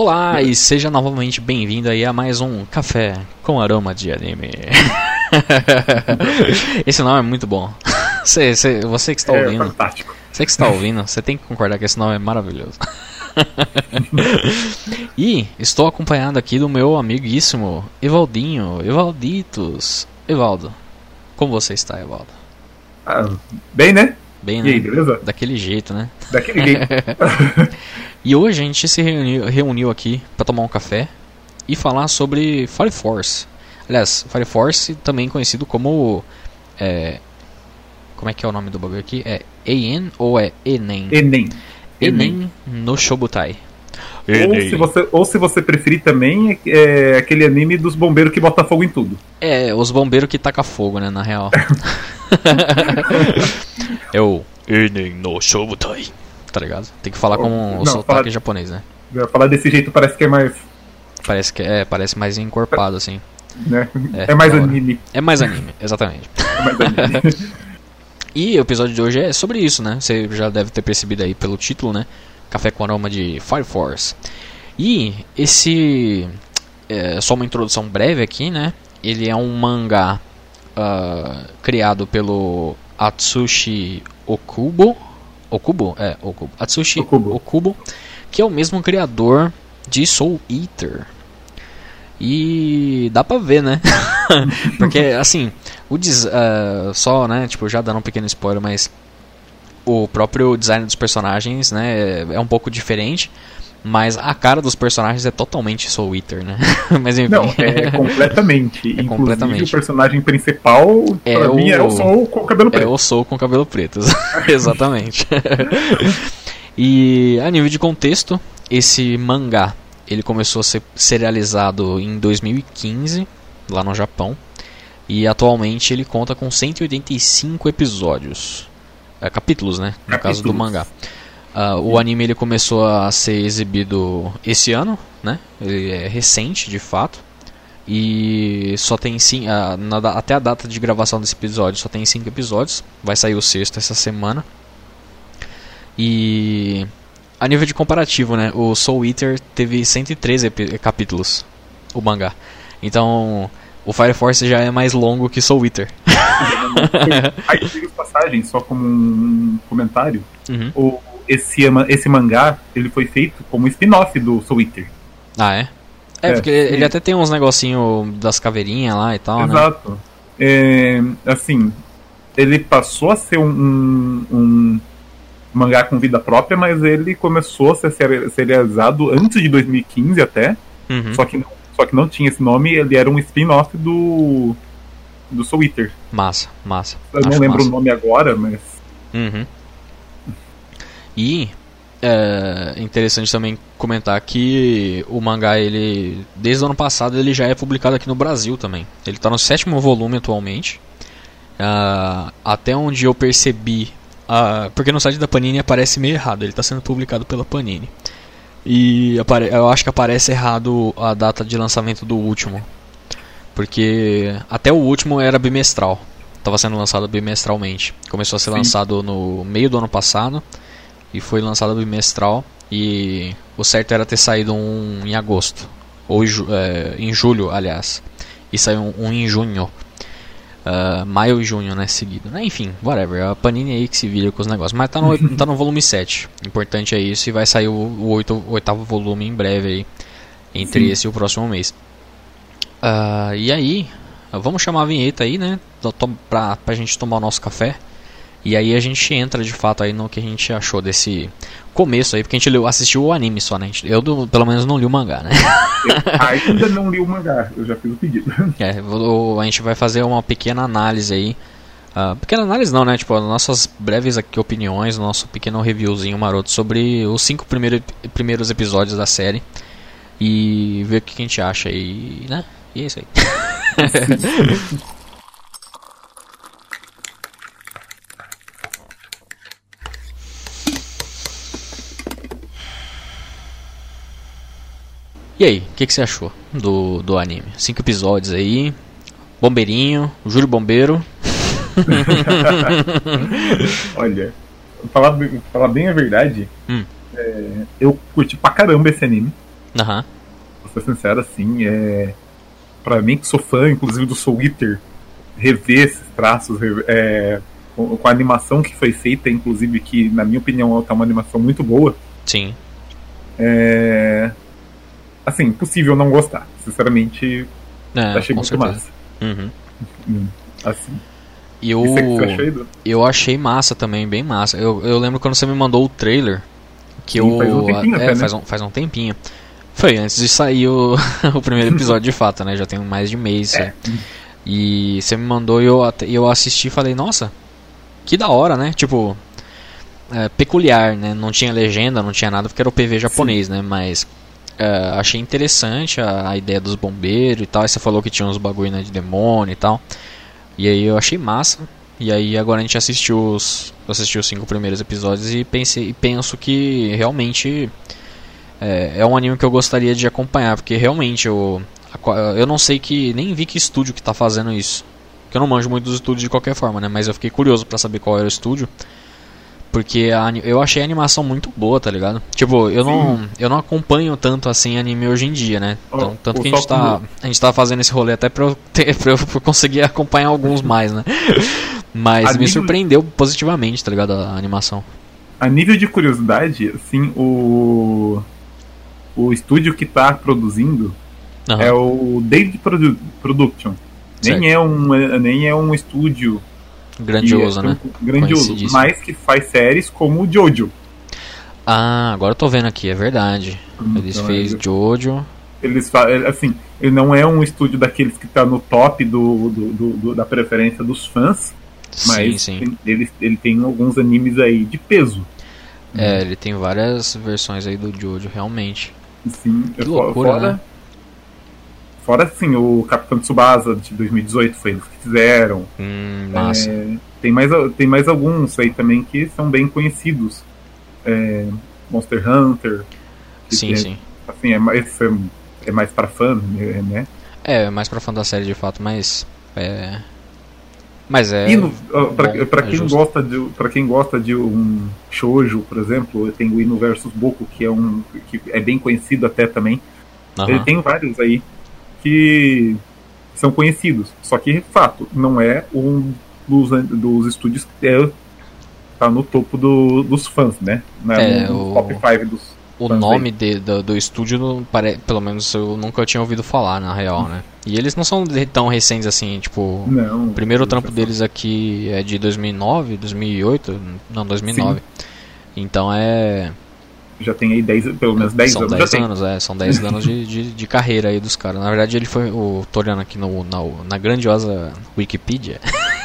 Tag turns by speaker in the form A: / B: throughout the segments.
A: Olá e seja novamente bem-vindo aí a mais um Café com Aroma de Anime. esse nome é muito bom. Você, você, você que está
B: É
A: ouvindo,
B: fantástico.
A: você que está ouvindo, você tem que concordar que esse nome é maravilhoso. e estou acompanhado aqui do meu amiguíssimo Evaldinho, Evalditos. Evaldo, como você está, Evaldo?
B: Ah, bem, né?
A: Bem,
B: E aí,
A: né?
B: beleza?
A: Daquele jeito, né?
B: Daquele jeito.
A: E hoje a gente se reuniu, reuniu aqui para tomar um café e falar sobre Fire Force. Aliás, Fire Force também conhecido como. É, como é que é o nome do bagulho aqui? É EN ou é Enem?
B: Enem.
A: Enem no Shobutai.
B: Ou se, você, ou se você preferir também, é aquele anime dos bombeiros que bota fogo em tudo.
A: É, os bombeiros que taca fogo, né, na real. é o Enem no Shobutai. Tá ligado? Tem que falar com o
B: Não,
A: sotaque
B: fala-
A: japonês, né?
B: Falar desse jeito parece que é mais.
A: Parece que é, parece mais encorpado assim.
B: Né?
A: É,
B: É, mais anime.
A: É mais anime, exatamente.
B: É mais anime.
A: E o episódio de hoje é sobre isso, né? Você já deve ter percebido aí pelo título, né? Café com aroma de Fire Force. E esse é só uma introdução breve aqui, né? Ele é um mangá ah, criado pelo Atsushi Okubo. Okubo? É, Okubo. Atsushi
B: Okubo.
A: Okubo, que é o mesmo criador de Soul Eater. E dá pra ver, né? Porque, assim, o des ah, só, né, tipo, já dando um pequeno spoiler, mas o próprio design dos personagens, né, é um pouco diferente, mas a cara dos personagens é totalmente Soul Eater, né? mas enfim.
B: Não, é completamente. Inclusive,
A: completamente.
B: o personagem principal,
A: É
B: pra mim,
A: o-
B: é o Sol com o cabelo
A: É
B: preto.
A: o Soul com cabelo preto, exatamente. e a nível de contexto, esse mangá ele começou a ser serializado em 2015 lá no Japão e atualmente ele conta com 185 episódios, É, capítulos, né? No caso do
B: Capítulos.
A: mangá. Ah, o anime ele começou a ser exibido esse ano, né? Ele é recente, de fato. E só tem sim, ah, na até a data de gravação desse episódio só tem cinco episódios. Vai sair o sexto essa semana. E a nível de comparativo, né? O Soul Eater teve 113 epi- capítulos, o mangá. Então, o Fire Force já é mais longo que Soul Eater.
B: Aí, diga passagem, só como um comentário.
A: Uhum.
B: O, esse, esse mangá, ele foi feito como spin-off do Soul Eater.
A: Ah, é? É,
B: É,
A: porque ele, ele até tem uns negocinho das caveirinhas lá e tal, né?
B: Exato. É, assim, ele passou a ser um, um, um mangá com vida própria, mas ele começou a ser seri- serializado antes de 2015 até,
A: Uhum.
B: só, que não, só que não tinha esse nome, ele era um spin-off do, do Soul Eater.
A: Massa, massa.
B: Eu não
A: Acho
B: lembro
A: massa.
B: o nome agora, mas
A: Uhum. E é interessante também comentar que o mangá, ele desde o ano passado, ele já é publicado aqui no Brasil também. Ele está no sétimo volume atualmente. Ah, até onde eu percebi, ah, porque no site da Panini aparece meio errado. Ele está sendo publicado pela Panini. E eu acho que aparece errado a data de lançamento do último. Porque até o último era bimestral. Estava sendo lançado bimestralmente. Começou a ser
B: Sim.
A: lançado no meio do ano passado. E foi lançado bimestral. E o certo era ter saído um em agosto. Ou é, em julho, aliás. E saiu um, um em junho. Ah, maio e junho, né? Seguido. Né, Enfim, whatever. A Panini aí que se vira com os negócios. Mas tá no, tá no volume 7. Importante é isso. E vai sair o, o oito- o oitavo volume em breve aí. Entre
B: Sim.
A: esse e o próximo mês. Ah, e aí, vamos chamar a vinheta aí, né? Pra, pra gente tomar o nosso café. E aí a gente entra de fato aí no que a gente achou desse começo aí, porque a gente leu, assistiu o anime só, né? Eu, do- pelo menos, não li o mangá, né?
B: eu ainda não li o mangá, eu já fiz o pedido.
A: É, vou- a gente vai fazer uma pequena análise aí. Ah, pequena análise não, né? Tipo, as nossas breves aqui opiniões, nosso pequeno reviewzinho maroto sobre os cinco primeiro, primeiros episódios da série. E ver o que a gente acha aí, né? E é isso aí. E aí, o que, que você achou do, do anime? Cinco episódios aí, Bombeirinho, Júlio Bombeiro.
B: Olha, falar, falar bem a verdade,
A: Hum.
B: é, eu curti pra caramba esse anime.
A: Aham.
B: Vou ser sincero, assim, é. Pra mim, que sou fã, inclusive, do Soul Eater, rever esses traços, rever- é, com com a animação que foi feita, inclusive, que, na minha opinião, tá uma animação muito boa.
A: Sim.
B: É. Assim, impossível não gostar. Sinceramente,
A: É,
B: achei muito
A: certeza.
B: massa.
A: Uhum.
B: Hum, Assim.
A: E eu,
B: é achou,
A: eu achei massa também, bem massa. Eu, eu lembro quando você me mandou o trailer, que
B: Sim,
A: eu.
B: faz um tempinho
A: é,
B: até, né?
A: faz, um, faz um tempinho. Foi antes de sair o, o primeiro episódio de fato, né? Já tem mais de mês.
B: É.
A: né? E você me mandou e eu, eu assisti e falei, nossa, que da hora, né? Tipo, é, peculiar, né? Não tinha legenda, não tinha nada, porque era o PV japonês, né? Mas é, achei interessante a, a ideia dos bombeiros e tal. Aí você falou que tinha uns bagulho né, de demônio e tal. E aí eu achei massa. E aí agora a gente assistiu os, assistiu os cinco primeiros episódios e pensei e penso que realmente é, é um anime que eu gostaria de acompanhar, porque realmente eu, eu não sei que nem vi que estúdio que tá fazendo isso. Que eu não manjo muito dos estúdios de qualquer forma, né? Mas eu fiquei curioso pra saber qual era o estúdio. Porque a eu achei a animação muito boa, tá ligado? Tipo, eu não, eu não acompanho tanto assim anime hoje em dia, né? Então, tanto que a gente, tá, a gente tá fazendo esse rolê até pra eu, ter, pra eu conseguir acompanhar alguns mais, né? Mas
B: A
A: me surpreendeu positivamente, tá ligado? A animação.
B: A nível de curiosidade, assim, o. O estúdio que tá produzindo
A: Aham.
B: é o David Produ Production.
A: Certo.
B: Nem é, um, nem é um estúdio
A: Grandioso,
B: é
A: né?
B: grandioso, mas que faz séries como o Jojo.
A: Ah, agora eu tô vendo aqui, é verdade. Eles
B: Então,
A: fez
B: ele-
A: Jojo.
B: Eles é, assim, ele não é um estúdio daqueles que tá no top do, do- do- do- da preferência dos fãs, mas
A: sim, sim.
B: Ele, ele tem alguns animes aí de peso.
A: É, ele tem várias versões aí do Jojo, realmente.
B: Sim,
A: Que
B: fo-
A: loucura,
B: fora,
A: né?
B: Fora assim, o Capitão Tsubasa de 2018 foi eles que fizeram.
A: Hum, massa.
B: É, tem, mais, tem mais alguns aí também que são bem conhecidos. É, Monster Hunter.
A: sim,
B: é,
A: sim.
B: Assim, é mais, é, é mais pra fã, né?
A: É, mais pra fã da série de fato, mas. É. Mas é.
B: E no, pra,
A: bom,
B: pra
A: é
B: quem
A: justo.
B: gosta de, pra quem gosta de um shoujo, por exemplo, tem o Inu versus Boku, que é um que é bem conhecido até também.
A: Aham.
B: Ele tem vários aí que são conhecidos. Só que, fato, não é um dos, dos estúdios que é, tá no topo do- dos fãs, né? Não
A: É,
B: é, no
A: o-
B: top 5 dos.
A: O nome de- do, do estúdio, não pelo menos eu nunca tinha ouvido falar, na real, né? E eles não são tão recentes assim, tipo.
B: Não.
A: O primeiro
B: eles
A: trampo deles aqui é de 2009, 2008? Não, 2009. Então é.
B: Já tem aí 10, pelo menos 10
A: são
B: anos.
A: 10
B: já tem.
A: anos, é. São 10 anos de, de, de carreira aí dos caras. Na verdade, ele foi. O, tô olhando aqui no, na, na grandiosa Wikipedia.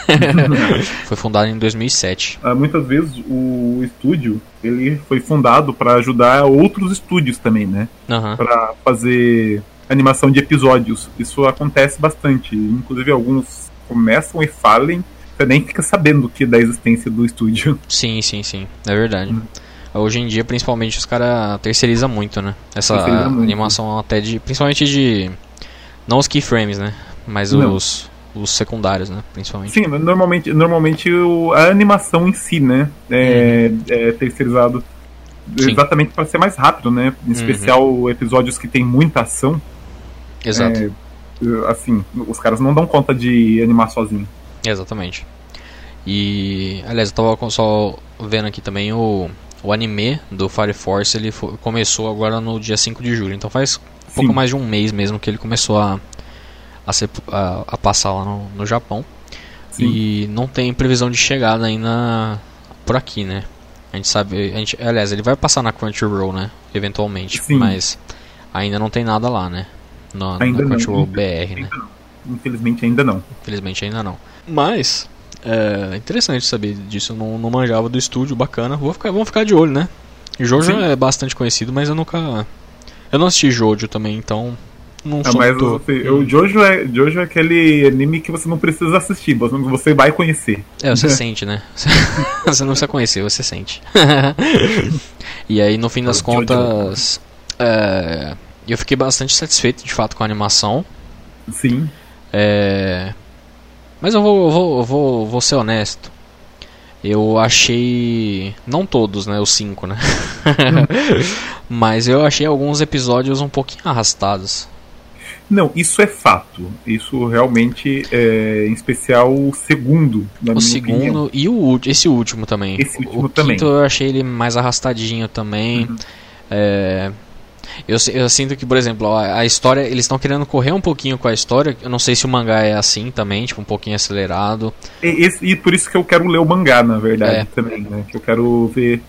A: foi fundado em 2007.
B: Ah, muitas vezes o estúdio ele foi fundado para ajudar outros estúdios também, né?
A: Aham.
B: Para fazer animação de episódios. Isso acontece bastante. Inclusive alguns começam e falem, você nem fica sabendo que da existência do estúdio.
A: Sim, sim, sim. É verdade.
B: Hum.
A: Hoje em dia, principalmente, os caras terceirizam muito, né? Essa
B: muito.
A: animação até de. Principalmente de. Não os keyframes, né? Mas
B: Não.
A: os. Os secundários, né? Principalmente.
B: Sim, normalmente, normalmente o- a animação em si, né, é, é terceirizado
A: Uhum. Sim. Uhum.
B: exatamente para ser mais rápido, né? Em especial episódios que tem muita ação.
A: Exato.
B: É, assim, os caras não dão conta de animar sozinho.
A: Exatamente. E, aliás, eu tava só vendo aqui também o, o anime do Fire Force, ele começou agora no dia 5 de julho, então faz um pouco
B: Sim.
A: mais de um mês mesmo que ele começou a, a, ser- a- a passar lá no, no Japão.
B: Sim.
A: E não tem previsão de chegada ainda por aqui, né? A gente sabe, a gente, aliás, ele vai passar na Crunchyroll, né? Eventualmente,
B: Sim.
A: mas ainda não tem nada lá, né? Na, na
B: Ainda não.
A: Crunchyroll BR, né?
B: Infelizmente ainda não.
A: Infelizmente ainda não. Mas, é interessante saber disso. Eu não, não manjava do estúdio, bacana. Vou ficar, vamos ficar de olho, né? Jojo
B: Sim.
A: é bastante conhecido, mas eu nunca. Eu não assisti Jojo também, então. Não
B: Ah,
A: sou
B: mas
A: muito-
B: você- o Jojo é, Jojo é aquele anime que você não precisa assistir, você, você vai conhecer.
A: É, você sente, né? você não precisa conhecer, você sente. e aí, no fim das
B: Jojo.
A: contas, é, eu fiquei bastante satisfeito de fato com a animação.
B: Sim.
A: É, mas eu vou, eu vou, eu vou, vou ser honesto. Eu achei. Não todos, né? Os cinco, né? Mas eu achei alguns episódios um pouquinho arrastados.
B: Não, isso é fato. Isso realmente é, em especial o segundo, na
A: o
B: minha
A: segundo
B: opinião.
A: e o esse último também.
B: Esse último
A: o
B: também.
A: quinto eu achei ele mais arrastadinho também.
B: Uhum.
A: É, eu, eu sinto que, por exemplo, a, a história, eles estão querendo correr um pouquinho com a história. Eu não sei se o mangá é assim também, tipo, um pouquinho acelerado.
B: E, esse- e por isso que eu quero ler o mangá, na verdade,
A: É.
B: também, né? Que eu quero ver.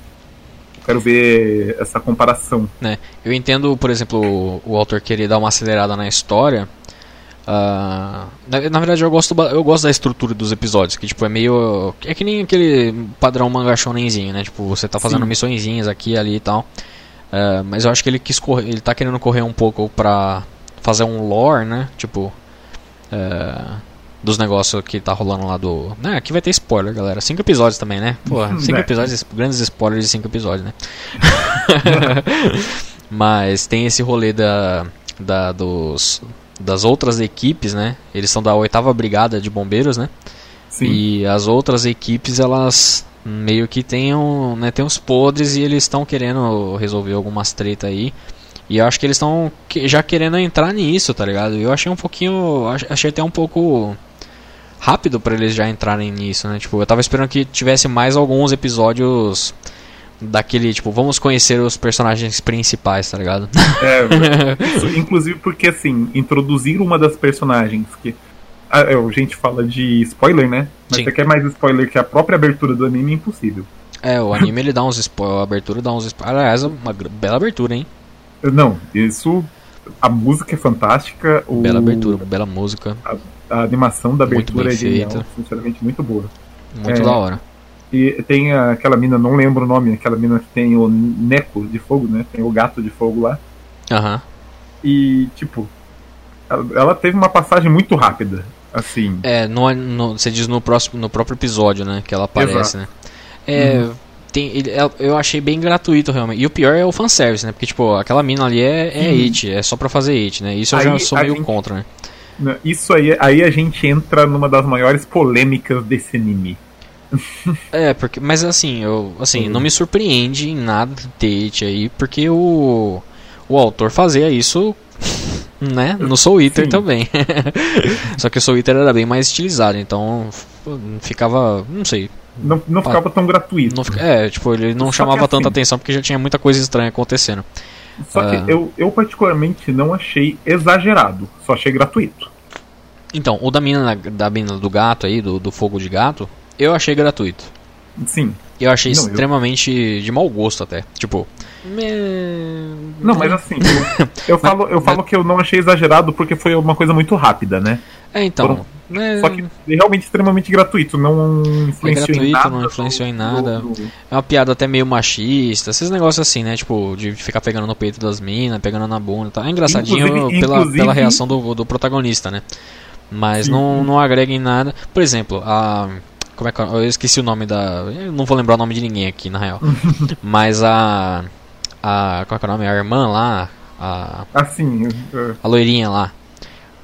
B: Quero ver essa comparação.
A: né? Eu entendo, por exemplo, o, autor querer dar uma acelerada na história. ah, na, na verdade, eu gosto, eu gosto da estrutura dos episódios, que tipo é meio. É que nem aquele padrão manga shonenzinho, né? Tipo, você tá fazendo
B: Sim.
A: missõezinhas aqui ali e tal. Ah, mas eu acho que ele quis correr, ele tá querendo correr um pouco pra fazer um lore, né? Tipo. ah, dos negócios que tá rolando lá do. Né, aqui vai ter spoiler, galera. Cinco episódios também, né? Pô, cinco
B: É.
A: episódios, grandes spoilers de cinco episódios, né? Mas tem esse rolê da, da dos, das outras equipes, né? Eles são da oitava brigada de bombeiros, né?
B: Sim.
A: E as outras equipes, elas meio que tem, um, né, tem uns podres e eles estão querendo resolver algumas treta aí. E eu acho que eles estão já querendo entrar nisso, tá ligado? Eu achei um pouquinho. ach- Achei até um pouco rápido pra eles já entrarem nisso, né? Tipo, eu tava esperando que tivesse mais alguns episódios daquele, tipo, vamos conhecer os personagens principais, tá ligado?
B: É, isso, inclusive porque, assim, introduzir uma das personagens que. Ah, é, a gente fala de spoiler, né? Mas
A: Sim.
B: você quer mais spoiler que a própria abertura do anime é impossível.
A: É, o anime ele dá uns spoilers, a abertura dá uns spoilers. Aliás, é uma bela abertura, hein?
B: Não, isso. A música é fantástica, o,
A: Bela abertura, bela música,
B: a animação da abertura é genial,
A: feita.
B: sinceramente muito boa.
A: muito
B: É.
A: da hora.
B: E tem aquela mina, não lembro o nome, aquela mina que tem o Neco de fogo, né? Tem o gato de fogo lá.
A: Aham.
B: E, tipo, ela, ela teve uma passagem muito rápida. Assim,
A: É, no, no- você diz no, próximo, no próprio episódio, né? Que ela aparece,
B: Exato.
A: né? É.
B: Uhum.
A: Tem, ele- é- eu achei bem gratuito realmente. E o pior é o fanservice, né? Porque, tipo, aquela mina ali é, é it, é só pra fazer it, né? Isso eu já sou meio
B: gente-
A: contra, né,
B: isso aí, aí a gente entra numa das maiores polêmicas desse anime.
A: É, porque, mas assim, eu, assim,
B: Uhum.
A: não me surpreende em nada ter it aí, porque o, o autor fazia isso, né, no Soul Eater
B: Sim.
A: também. Só que o Soul Eater era bem mais estilizado, então ficava, não sei,
B: Não, não ficava tão gratuito.
A: não é, tipo, ele não
B: Só
A: chamava tanta
B: assim-
A: atenção porque já tinha muita coisa estranha acontecendo.
B: Só
A: Ah.
B: que eu, eu particularmente não achei exagerado, só achei gratuito.
A: Então, o da mina, da mina do gato aí, do, do fogo de gato, eu achei gratuito.
B: Sim.
A: Eu achei
B: Não, eu-
A: extremamente de mau gosto até. Tipo.
B: Não, mas assim, eu, eu falo, eu falo que eu não achei exagerado porque foi uma coisa muito rápida, né?
A: É, então.
B: Foram-
A: né,
B: Só que é realmente extremamente gratuito, não influenciou em
A: gratuito,
B: nada.
A: não influenciou em nada.
B: no-
A: É uma piada até meio machista, esses negócios assim, né? Tipo, de ficar pegando no peito das minas, pegando na bunda e tal. É engraçadinho
B: Inclusive-
A: pela,
B: inclusive-
A: pela reação do, do protagonista, né? Mas
B: Sim.
A: não, não agrega em nada. Por exemplo, a. Como é que é? eu esqueci o nome da. Eu não vou lembrar o nome de ninguém aqui, na real. Mas a. A. Qual é que é o nome? A irmã lá. A,
B: Assim, uh,
A: a loirinha lá.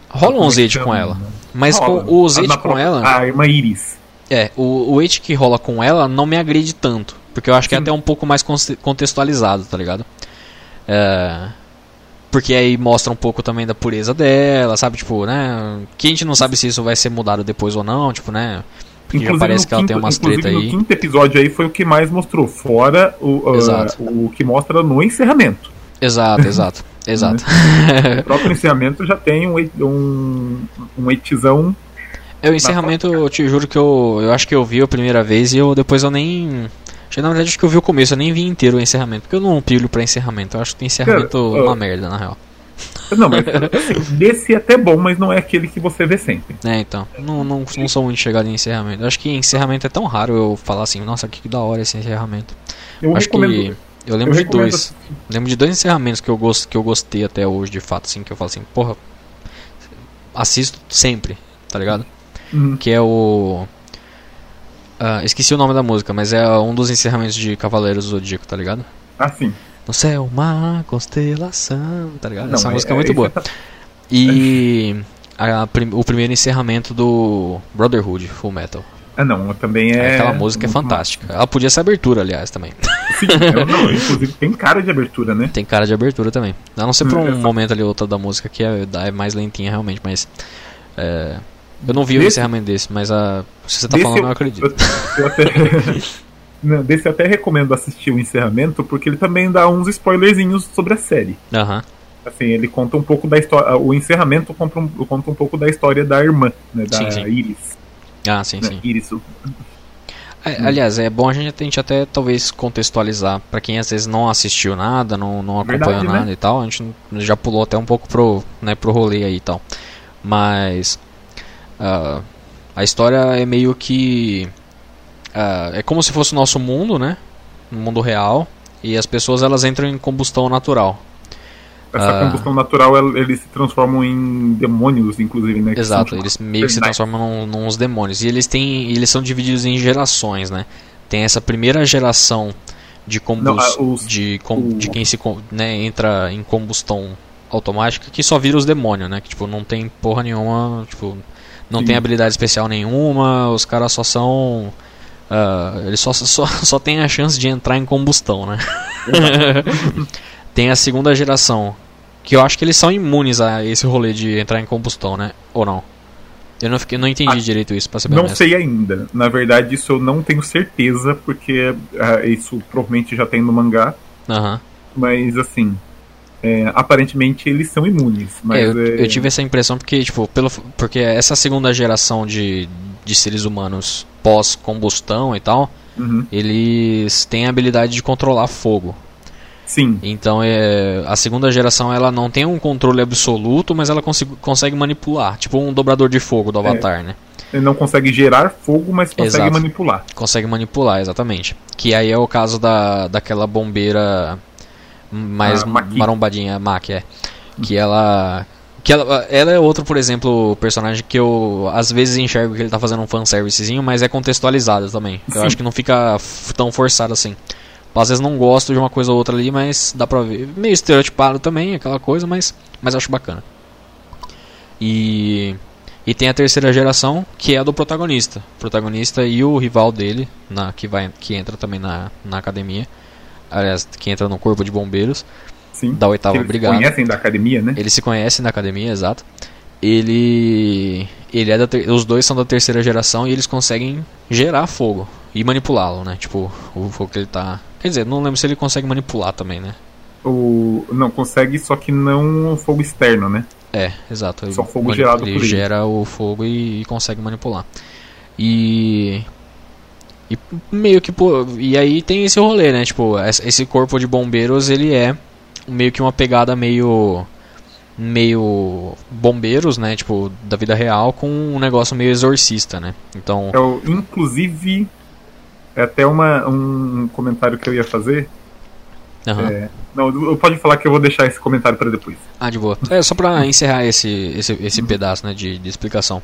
A: Rola um zete com ela. Mas
B: rola.
A: o zete com
B: própria-
A: ela.
B: A irmã Iris.
A: É, o, o que rola com ela não me agride tanto. Porque eu acho que é até um pouco mais conte- contextualizado, tá ligado? É, porque aí mostra um pouco também da pureza dela, sabe? Tipo, né? Que a gente não sabe se isso vai ser mudado depois ou não, tipo, né? Porque já parece que ela tem
B: quinto-
A: umas
B: inclusive
A: treta aí.
B: quinto episódio aí foi o que mais mostrou, fora o, uh, o que mostra no encerramento.
A: Exato, exato, exato.
B: O próprio encerramento já tem um, um, um etizão.
A: É, o encerramento, eu te juro que eu, eu acho que eu vi a primeira vez e eu depois eu nem. Na verdade, acho que eu vi o começo, eu nem vi inteiro o encerramento, porque eu não pilho pra encerramento. Eu acho que encerramento
B: Cara,
A: é uma
B: ó.
A: merda, na real.
B: Não, mas assim, desse é até bom, mas não é aquele que você vê sempre.
A: É, então. Não, não, não sou muito chegado em encerramento. Eu acho que encerramento é tão raro eu falar assim, nossa, que da hora esse encerramento.
B: Eu
A: acho
B: recomendo.
A: que. Eu lembro
B: eu
A: de dois. Lembro de dois encerramentos que eu, gosto, que eu gostei até hoje, de fato, assim, que eu falo assim, porra. Assisto sempre, tá ligado?
B: Uhum.
A: Que é o. ah, esqueci o nome da música, mas é um dos encerramentos de Cavaleiros do Zodíaco, tá ligado?
B: Assim.
A: No céu, uma constelação, tá ligado? Essa
B: não,
A: música é, muito
B: esse
A: boa. E a prim- o primeiro encerramento do Brotherhood Full Metal.
B: Ah, não, também é.
A: Aquela música é fantástica. Ela podia ser abertura, aliás, também.
B: Sim, eu não, inclusive tem cara de abertura, né?
A: Tem cara de abertura também. A não ser por um
B: Hum,
A: momento ali outra da música que é, é mais lentinha realmente, mas. é, eu não vi o encerramento desse, mas a, se você tá
B: Desse
A: falando, eu
B: eu-
A: acredito.
B: Eu, eu até. Desse eu até recomendo assistir o encerramento, porque ele também dá uns spoilerzinhos sobre a série.
A: Aham.
B: Assim, ele conta um pouco da história. O encerramento conta um, conta um pouco da história da irmã, né? Da
A: Sim, sim.
B: Iris.
A: Ah, sim,
B: né,
A: sim.
B: Iris.
A: É, aliás, é bom a gente, a gente até talvez contextualizar pra quem às vezes não assistiu nada, não, não acompanhou
B: Verdade, né?
A: nada e tal. A gente já pulou até um pouco pro, né, pro rolê aí e tal. Mas ah, a história é meio que ah, é como se fosse o nosso mundo, né? No mundo real. E as pessoas elas entram em combustão natural.
B: Essa
A: Ah.
B: combustão natural, eles se transformam em demônios, inclusive, né?
A: Exato, eles meio que se transformam num, nos demônios. E eles têm. Eles são divididos em gerações, né? Tem essa primeira geração de combus,
B: Não, ah, os-
A: de, com-
B: o-
A: de quem se né, entra em combustão automática que só vira os demônios, né? Que tipo, não tem porra nenhuma, tipo, não
B: Sim.
A: tem habilidade especial nenhuma, os caras só são. Ah, eles só, só, só tem a chance de entrar em combustão, né? tem a segunda geração. Que eu acho que eles são imunes a esse rolê de entrar em combustão, né? Ou não? Eu não, fiquei, não entendi
B: Ah,
A: direito isso, pra ser bem
B: Não
A: honesto.
B: sei ainda. Na verdade, isso eu não tenho certeza, porque ah, isso provavelmente já tem no mangá.
A: Aham.
B: Mas assim. é, aparentemente eles são imunes. Mas
A: É, eu,
B: é,
A: eu tive essa impressão porque, tipo, pelo, porque essa segunda geração de, de seres humanos pós-combustão e tal,
B: uhum.
A: eles têm a habilidade de controlar fogo.
B: Sim,
A: Então, é, a segunda geração ela não tem um controle absoluto, mas ela consigo- consegue manipular. Tipo um dobrador de fogo do
B: É.
A: Avatar, né?
B: ele não consegue gerar fogo, mas consegue
A: Exato.
B: manipular.
A: Consegue manipular, exatamente. Que aí é o caso da, daquela bombeira mais marombadinha, Maki, é. Que ela. Que ela, ela é outro, por exemplo, personagem que eu às vezes enxergo que ele tá fazendo um fanservicezinho, mas é contextualizado também. Eu
B: Sim.
A: acho que não fica tão forçado assim. Às vezes não gosto de uma coisa ou outra ali, mas dá pra ver. Meio estereotipado também, aquela coisa, mas, mas acho bacana. E. E tem a terceira geração, que é a do protagonista. O protagonista e o rival dele, na, que, vai, que entra também na, na academia. Aliás, que entra no corpo de bombeiros,
B: Sim.
A: da oitava
B: eles
A: brigada.
B: conhecem da academia, né?
A: Eles se conhecem na academia, exato. Ele. Ele é da ter- Os dois são da terceira geração e eles conseguem gerar fogo e manipulá-lo, né? Tipo, o fogo que ele tá. Quer dizer, não lembro se ele consegue manipular também, né?
B: O... Não, consegue, só que não o fogo externo, né?
A: É, exato. Ele
B: Só fogo gerado
A: ele
B: por ele.
A: gera o fogo e, e consegue manipular. E e meio que e aí tem esse rolê, né? Tipo, es- esse corpo de bombeiros, ele é meio que uma pegada meio meio bombeiros, né? Tipo, da vida real com um negócio meio exorcista, né? Então,
B: o, inclusive, é até uma, um comentário que eu ia fazer.
A: aham.
B: É, não, eu- pode falar que eu vou deixar esse comentário para depois.
A: Ah, de boa. É, só pra encerrar esse, esse, esse pedaço né, de, de explicação.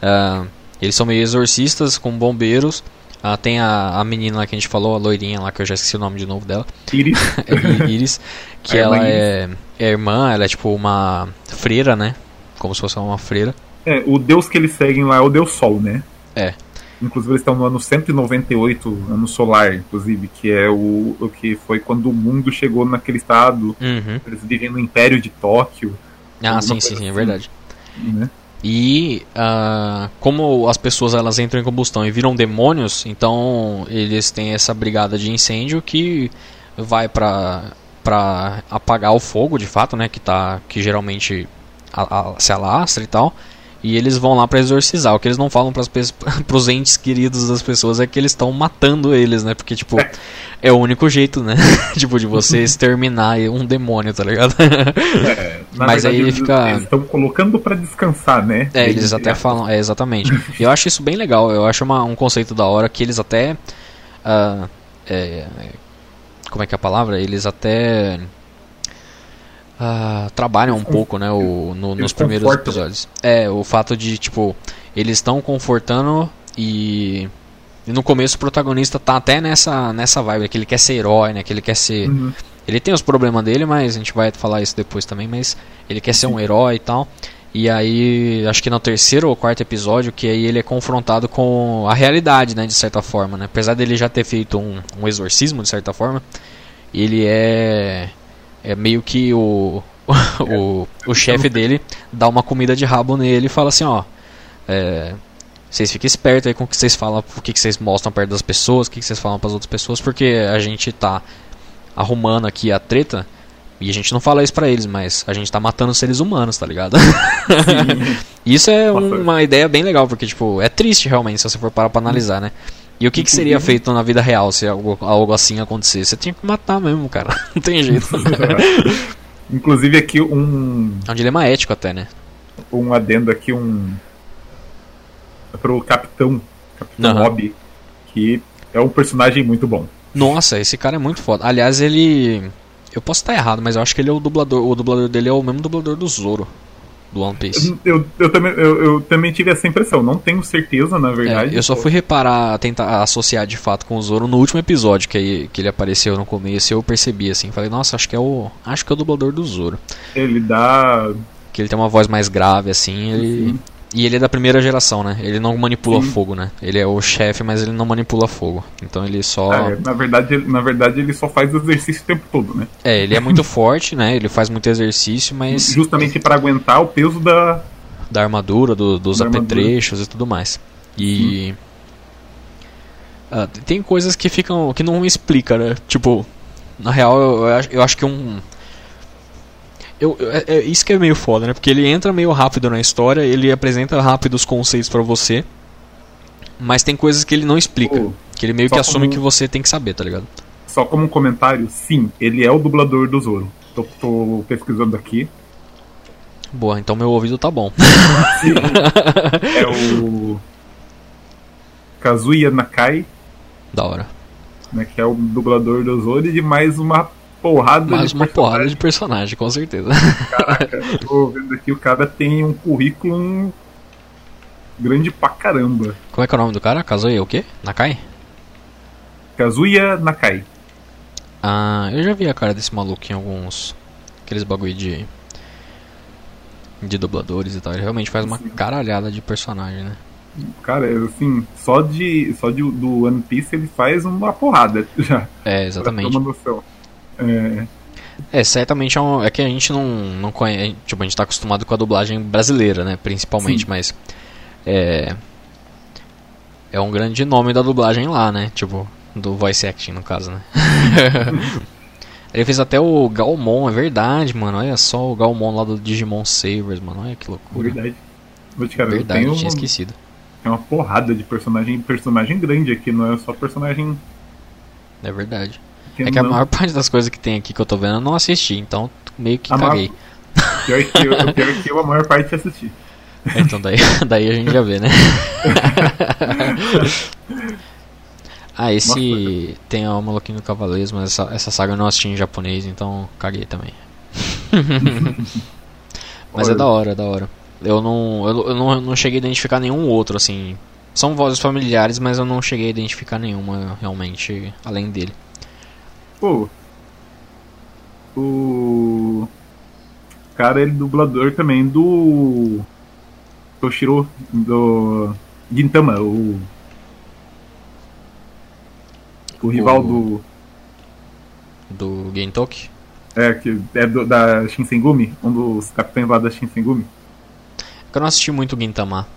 A: Ah, eles são meio exorcistas com bombeiros. Ah, tem a, a menina lá que a gente falou, a loirinha lá, que eu já esqueci o nome de novo dela.
B: Iris,
A: É Iris. Que
B: irmã
A: ela é, é irmã, ela é tipo uma freira, né? Como se fosse uma freira.
B: é, o deus que eles seguem lá é o deus Sol, né?
A: É.
B: Inclusive eles estão no ano 198, ano solar, inclusive, que é o, o que foi quando o mundo chegou naquele estado.
A: Uhum.
B: Eles vivem no Império de Tóquio,
A: Ah, sim, sim, sim, é
B: assim.
A: verdade.
B: né?
A: E ah, como as pessoas elas entram em combustão e viram demônios, então eles têm essa brigada de incêndio que vai pra, pra apagar o fogo, de fato, né? Que, tá, que geralmente a- a- se alastra e tal. E eles vão lá pra exorcizar. O que eles não falam pe- pros entes queridos das pessoas é que eles estão matando eles, né? Porque, tipo, é o único jeito, né? tipo, de você exterminar um demônio, tá ligado?
B: É,
A: Mas aí
B: eles-
A: fica-
B: Eles estão colocando para descansar, né?
A: É, eles até falam, é, exatamente. Eu acho isso bem legal, eu acho uma- um conceito da hora que eles até. ah, é, como é que é a palavra? Eles até. Ah, trabalham um pouco, né, o, no- nos primeiros episódios. É, o fato de, tipo, eles estão confortando e. e no começo o protagonista tá até nessa, nessa vibe, que ele quer ser herói, né? Que ele quer ser.
B: Uhum.
A: Ele tem os problemas dele, mas a gente vai falar isso depois também, mas ele quer ser um herói e tal. E aí, acho que no terceiro ou quarto episódio, que aí ele é confrontado com a realidade, né, de certa forma, né? Apesar dele já ter feito um, um exorcismo, de certa forma, ele é é meio que o o, o chefe dele dá uma comida de rabo nele e fala assim, ó, é, vocês fiquem espertos aí com o que vocês falam, o que vocês mostram perto das pessoas, o que vocês falam para as outras pessoas, porque a gente tá arrumando aqui a treta e a gente não fala isso pra eles, mas a gente tá matando seres humanos, tá ligado? isso é um, uma ideia bem legal, porque, tipo, é triste realmente se você for parar pra analisar, né? E o que, que seria feito na vida real se algo, algo assim acontecesse? Você tinha que matar mesmo, cara. Não tem jeito.
B: Inclusive aqui um.
A: É um dilema ético até, né?
B: Um adendo aqui, um. Pro Capitão. Capitão uhum. Hobby. Que é um personagem muito bom.
A: Nossa, esse cara é muito foda. Aliás, ele eu posso estar errado, mas eu acho que ele é o dublador. O dublador dele é o mesmo dublador do Zoro. Do One Piece.
B: Eu, eu, também, eu, eu também tive essa impressão, não tenho certeza, na verdade.
A: É, eu só fui reparar, tentar associar de fato com o Zoro no último episódio que, que ele apareceu no começo eu percebi assim. Falei, nossa, acho que é o. Acho que é o dublador do Zoro.
B: Ele dá.
A: Que ele tem uma voz mais grave, assim, ele. Sim. E ele é da primeira geração, né? Ele não manipula Sim. fogo, né? Ele é o chefe, mas ele não manipula fogo. Então ele só.
B: É, na, verdade, ele, na verdade, ele só faz exercício o tempo todo, né?
A: É, ele é muito forte, né? Ele faz muito exercício, mas.
B: Justamente para aguentar o peso da.
A: Da armadura, do, dos da apetrechos armadura. e tudo mais. E. Uh, tem coisas que ficam. que não explica, né? Tipo, na real, eu, eu acho que um eu, é, é, isso que é meio foda, né? Porque ele entra meio rápido na história, ele apresenta rápido os conceitos para você, mas tem coisas que ele não explica. Oh, que ele meio que assume como... que você tem que saber, tá ligado?
B: Só como um comentário, sim, ele é o dublador do Zoro. Tô, tô pesquisando aqui.
A: Boa, então meu ouvido tá bom.
B: Sim, é o. Kazuya Nakai.
A: Da hora.
B: Né, que é o dublador do Zoro e de mais uma porrada
A: Mais de uma personagem. porrada de personagem, com certeza.
B: Caraca, tô vendo aqui, o cara tem um currículo grande pra caramba.
A: Como é que é o nome do cara? Kazuya o quê? Nakai?
B: Kazuya Nakai.
A: Ah, eu já vi a cara desse maluco em alguns. aqueles bagulho de. de dubladores e tal. Ele realmente faz uma Sim. caralhada de personagem, né?
B: Cara, assim, só de. só de, do One Piece ele faz uma porrada já.
A: É, exatamente.
B: Pra ter uma noção. É,
A: é certamente é, um, é, que a gente não, não conhece. Tipo, a gente tá acostumado com a dublagem brasileira, né? Principalmente, Sim. mas. É. É um grande nome da dublagem lá, né? Tipo, do voice acting, no caso, né? Ele fez até o Galmon, é verdade, mano. Olha só o Galmon lá do Digimon Savers, mano. Olha que loucura.
B: Verdade. Cara,
A: verdade, eu tinha esquecido.
B: É uma porrada de personagem, personagem grande aqui, não é só personagem.
A: É verdade é que a maior parte das coisas que tem aqui que eu tô vendo eu não assisti, então meio que a caguei.
B: Maior... Pior, que eu, pior que eu, a maior parte assisti.
A: É, então daí, daí a gente já vê, né? ah, esse Nossa, tem o Maluquinho do Cavaleiros, mas essa, essa saga eu não assisti em japonês, então caguei também. mas é da hora, é da hora. Eu não, eu, eu não, não cheguei a identificar nenhum outro, assim. São vozes familiares, mas eu não cheguei a identificar nenhuma realmente além dele.
B: Pô. O. Cara, ele é dublador também do. Toshiro. Do. Gintama, o. O rival o... do.
A: Do Gentoki?
B: É, que é do, da Shinsengumi, um dos capitães lá da Shinsengumi.
A: Eu não assisti muito Gintama.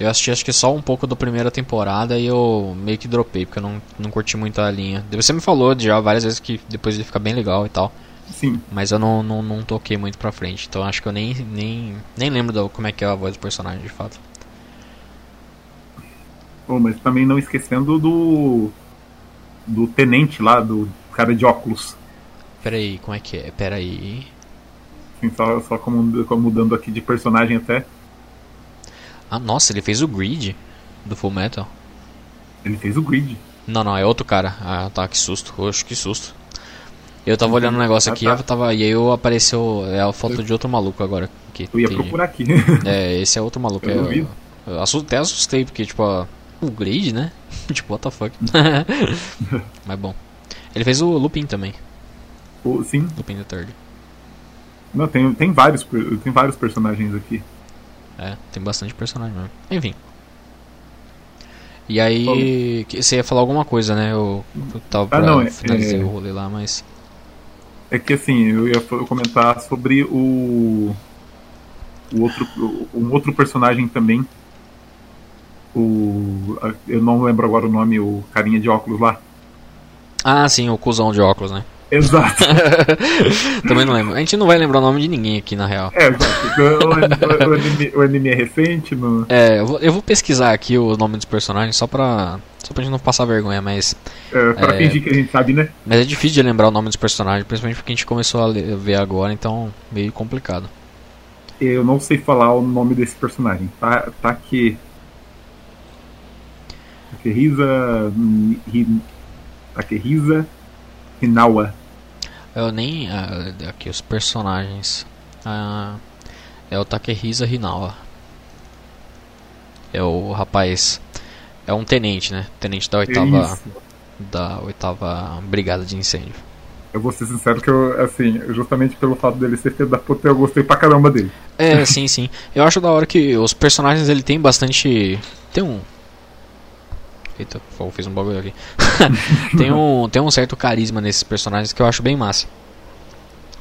A: Eu assisti acho que só um pouco da primeira temporada e eu meio que dropei, porque eu não, não curti muito a linha. Você me falou já várias vezes que depois ele fica bem legal e tal.
B: Sim.
A: Mas eu não, não, não toquei muito pra frente. Então acho que eu nem, nem, nem lembro do, como é que é a voz do personagem de fato.
B: Oh, mas também não esquecendo do. Do tenente lá, do cara de óculos.
A: Peraí, como é que é? Peraí.
B: Sim, só, só como, como mudando aqui de personagem até.
A: Ah, nossa, ele fez o Grid do Full Metal.
B: Ele fez o Grid?
A: Não, não, é outro cara. Ah, tá, que susto. Oxe, que susto. Eu tava olhando um negócio aqui ah, tá. tava, e aí eu apareceu é a foto eu... de outro maluco agora.
B: Que eu ia tem... procurar aqui.
A: é, esse é outro maluco. Eu, eu, eu até assustei, porque, tipo, o Grid, né? tipo, what the fuck. Mas bom. Ele fez o Lupin também.
B: O, sim.
A: Lupin the Third.
B: Não, tem, tem, vários, tem vários personagens aqui.
A: É, tem bastante personagem mesmo. Enfim. E aí, você ia falar alguma coisa, né? Eu, eu tava ah, não, é, finalizar é, o rolê lá, mas.
B: É que assim, eu ia comentar sobre o. O outro, um outro personagem também. O. Eu não lembro agora o nome, o carinha de óculos lá.
A: Ah, sim, o cuzão de óculos, né?
B: Exato.
A: Também não lembro. A gente não vai lembrar o nome de ninguém aqui, na real.
B: É, exato. O, o, anime, o anime, é recente. No...
A: É, eu vou, eu vou, pesquisar aqui o nome dos personagens só pra, só pra gente não passar vergonha, mas.
B: É, pra é, fingir que a gente sabe, né?
A: Mas é difícil de lembrar o nome dos personagens, principalmente porque a gente começou a ver agora, então meio complicado.
B: Eu não sei falar o nome desse personagem. Tá, tá aqui. Takehisa. Takehisa Hinawa.
A: Eu nem. Uh, aqui os personagens. Uh, é o Takehisa Hinawa. É o rapaz. É um tenente, né? Tenente da oitava. Isso. Da oitava brigada de incêndio.
B: Eu vou ser sincero que eu, assim, justamente pelo fato dele ser filho da puta, eu gostei pra caramba dele.
A: É, sim, sim. Eu acho da hora que os personagens ele tem bastante. Tem um, Eita, fogo, fez um bagulho aqui. tem, um, tem um certo carisma nesses personagens que eu acho bem massa.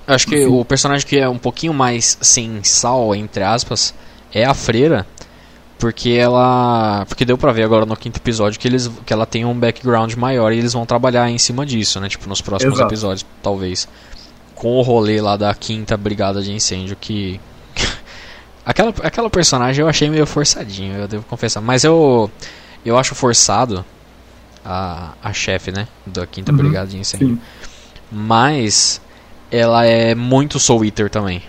A: Eu acho que o personagem que é um pouquinho mais sem sal, entre aspas, é a freira. Porque ela. Porque deu pra ver agora no quinto episódio que, eles, que ela tem um background maior e eles vão trabalhar em cima disso, né? Tipo, nos próximos Exato. episódios, talvez. Com o rolê lá da quinta brigada de incêndio que. aquela, aquela personagem eu achei meio forçadinho, eu devo confessar. Mas eu. Eu acho forçado a, a chefe, né? Da quinta uhum, brigada de incêndio. Sim. Mas ela é muito Soul Eater também.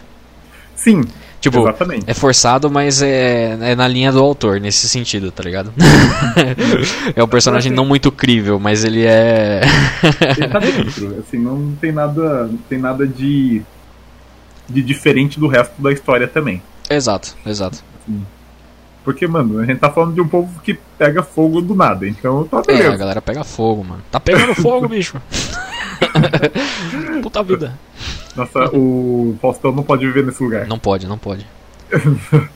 B: Sim.
A: Tipo,
B: exatamente.
A: é forçado, mas é, é na linha do autor, nesse sentido, tá ligado? é um personagem não muito crível, mas ele é.
B: ele tá dentro, assim, não tem nada, não tem nada de, de diferente do resto da história também.
A: Exato, exato.
B: Assim, porque, mano, a gente tá falando de um povo que pega fogo do nada, então tá beleza.
A: É, a galera pega fogo, mano. Tá pegando fogo, bicho. Puta vida.
B: Nossa, o Faustão não pode viver nesse lugar.
A: Não pode, não pode.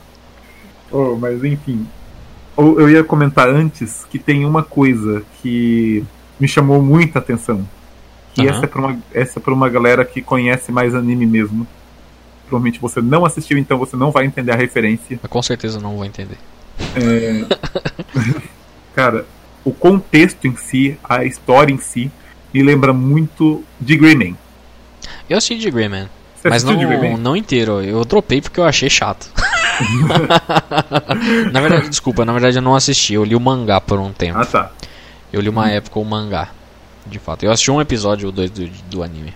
B: oh, mas enfim. Eu ia comentar antes que tem uma coisa que me chamou muita atenção. Que uhum. essa, é pra uma, essa é pra uma galera que conhece mais anime mesmo provavelmente você não assistiu, então você não vai entender a referência.
A: Eu com certeza não vou entender.
B: É... Cara, o contexto em si, a história em si, me lembra muito de Greyman.
A: Eu assisti de Greyman. Você mas não, Greyman? não inteiro. Eu dropei porque eu achei chato. na verdade, desculpa, na verdade eu não assisti. Eu li o mangá por um tempo.
B: Ah, tá.
A: Eu li uma hum. época o mangá. De fato. Eu assisti um episódio ou dois do, do anime.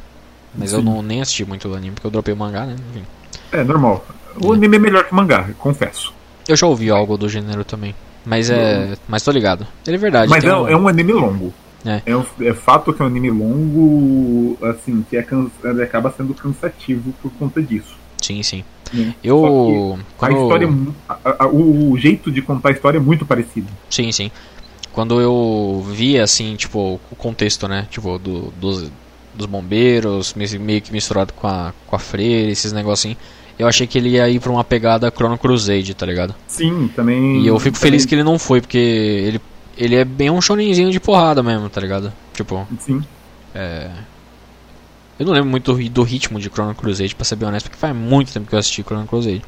A: Mas Sim. eu não nem assisti muito o anime porque eu dropei o mangá, né? Enfim.
B: É, normal. O é. anime é melhor que o mangá, confesso.
A: Eu já ouvi algo do gênero também. Mas é. Mas tô ligado. Ele é verdade.
B: Mas é um... é um anime longo. É. É, um, é, fato que é um anime longo, assim, que é ele acaba sendo cansativo por conta disso.
A: Sim, sim. É. Eu.
B: Quando... A história. É a, a, o, jeito de contar a história é muito parecido.
A: Sim, sim. Quando eu vi, assim, tipo, o contexto, né? Tipo, do, dos, dos bombeiros, meio que misturado com a, com a freira, esses negocinhos. Eu achei que ele ia ir pra uma pegada Chrono Crusade, tá ligado?
B: Sim, também.
A: E eu fico também. feliz que ele não foi, porque ele, ele é bem um shonenzinho de porrada mesmo, tá ligado? Tipo.
B: Sim.
A: É. Eu não lembro muito do, do ritmo de Chrono Crusade, pra ser bem honesto, porque faz muito tempo que eu assisti Chrono Crusade.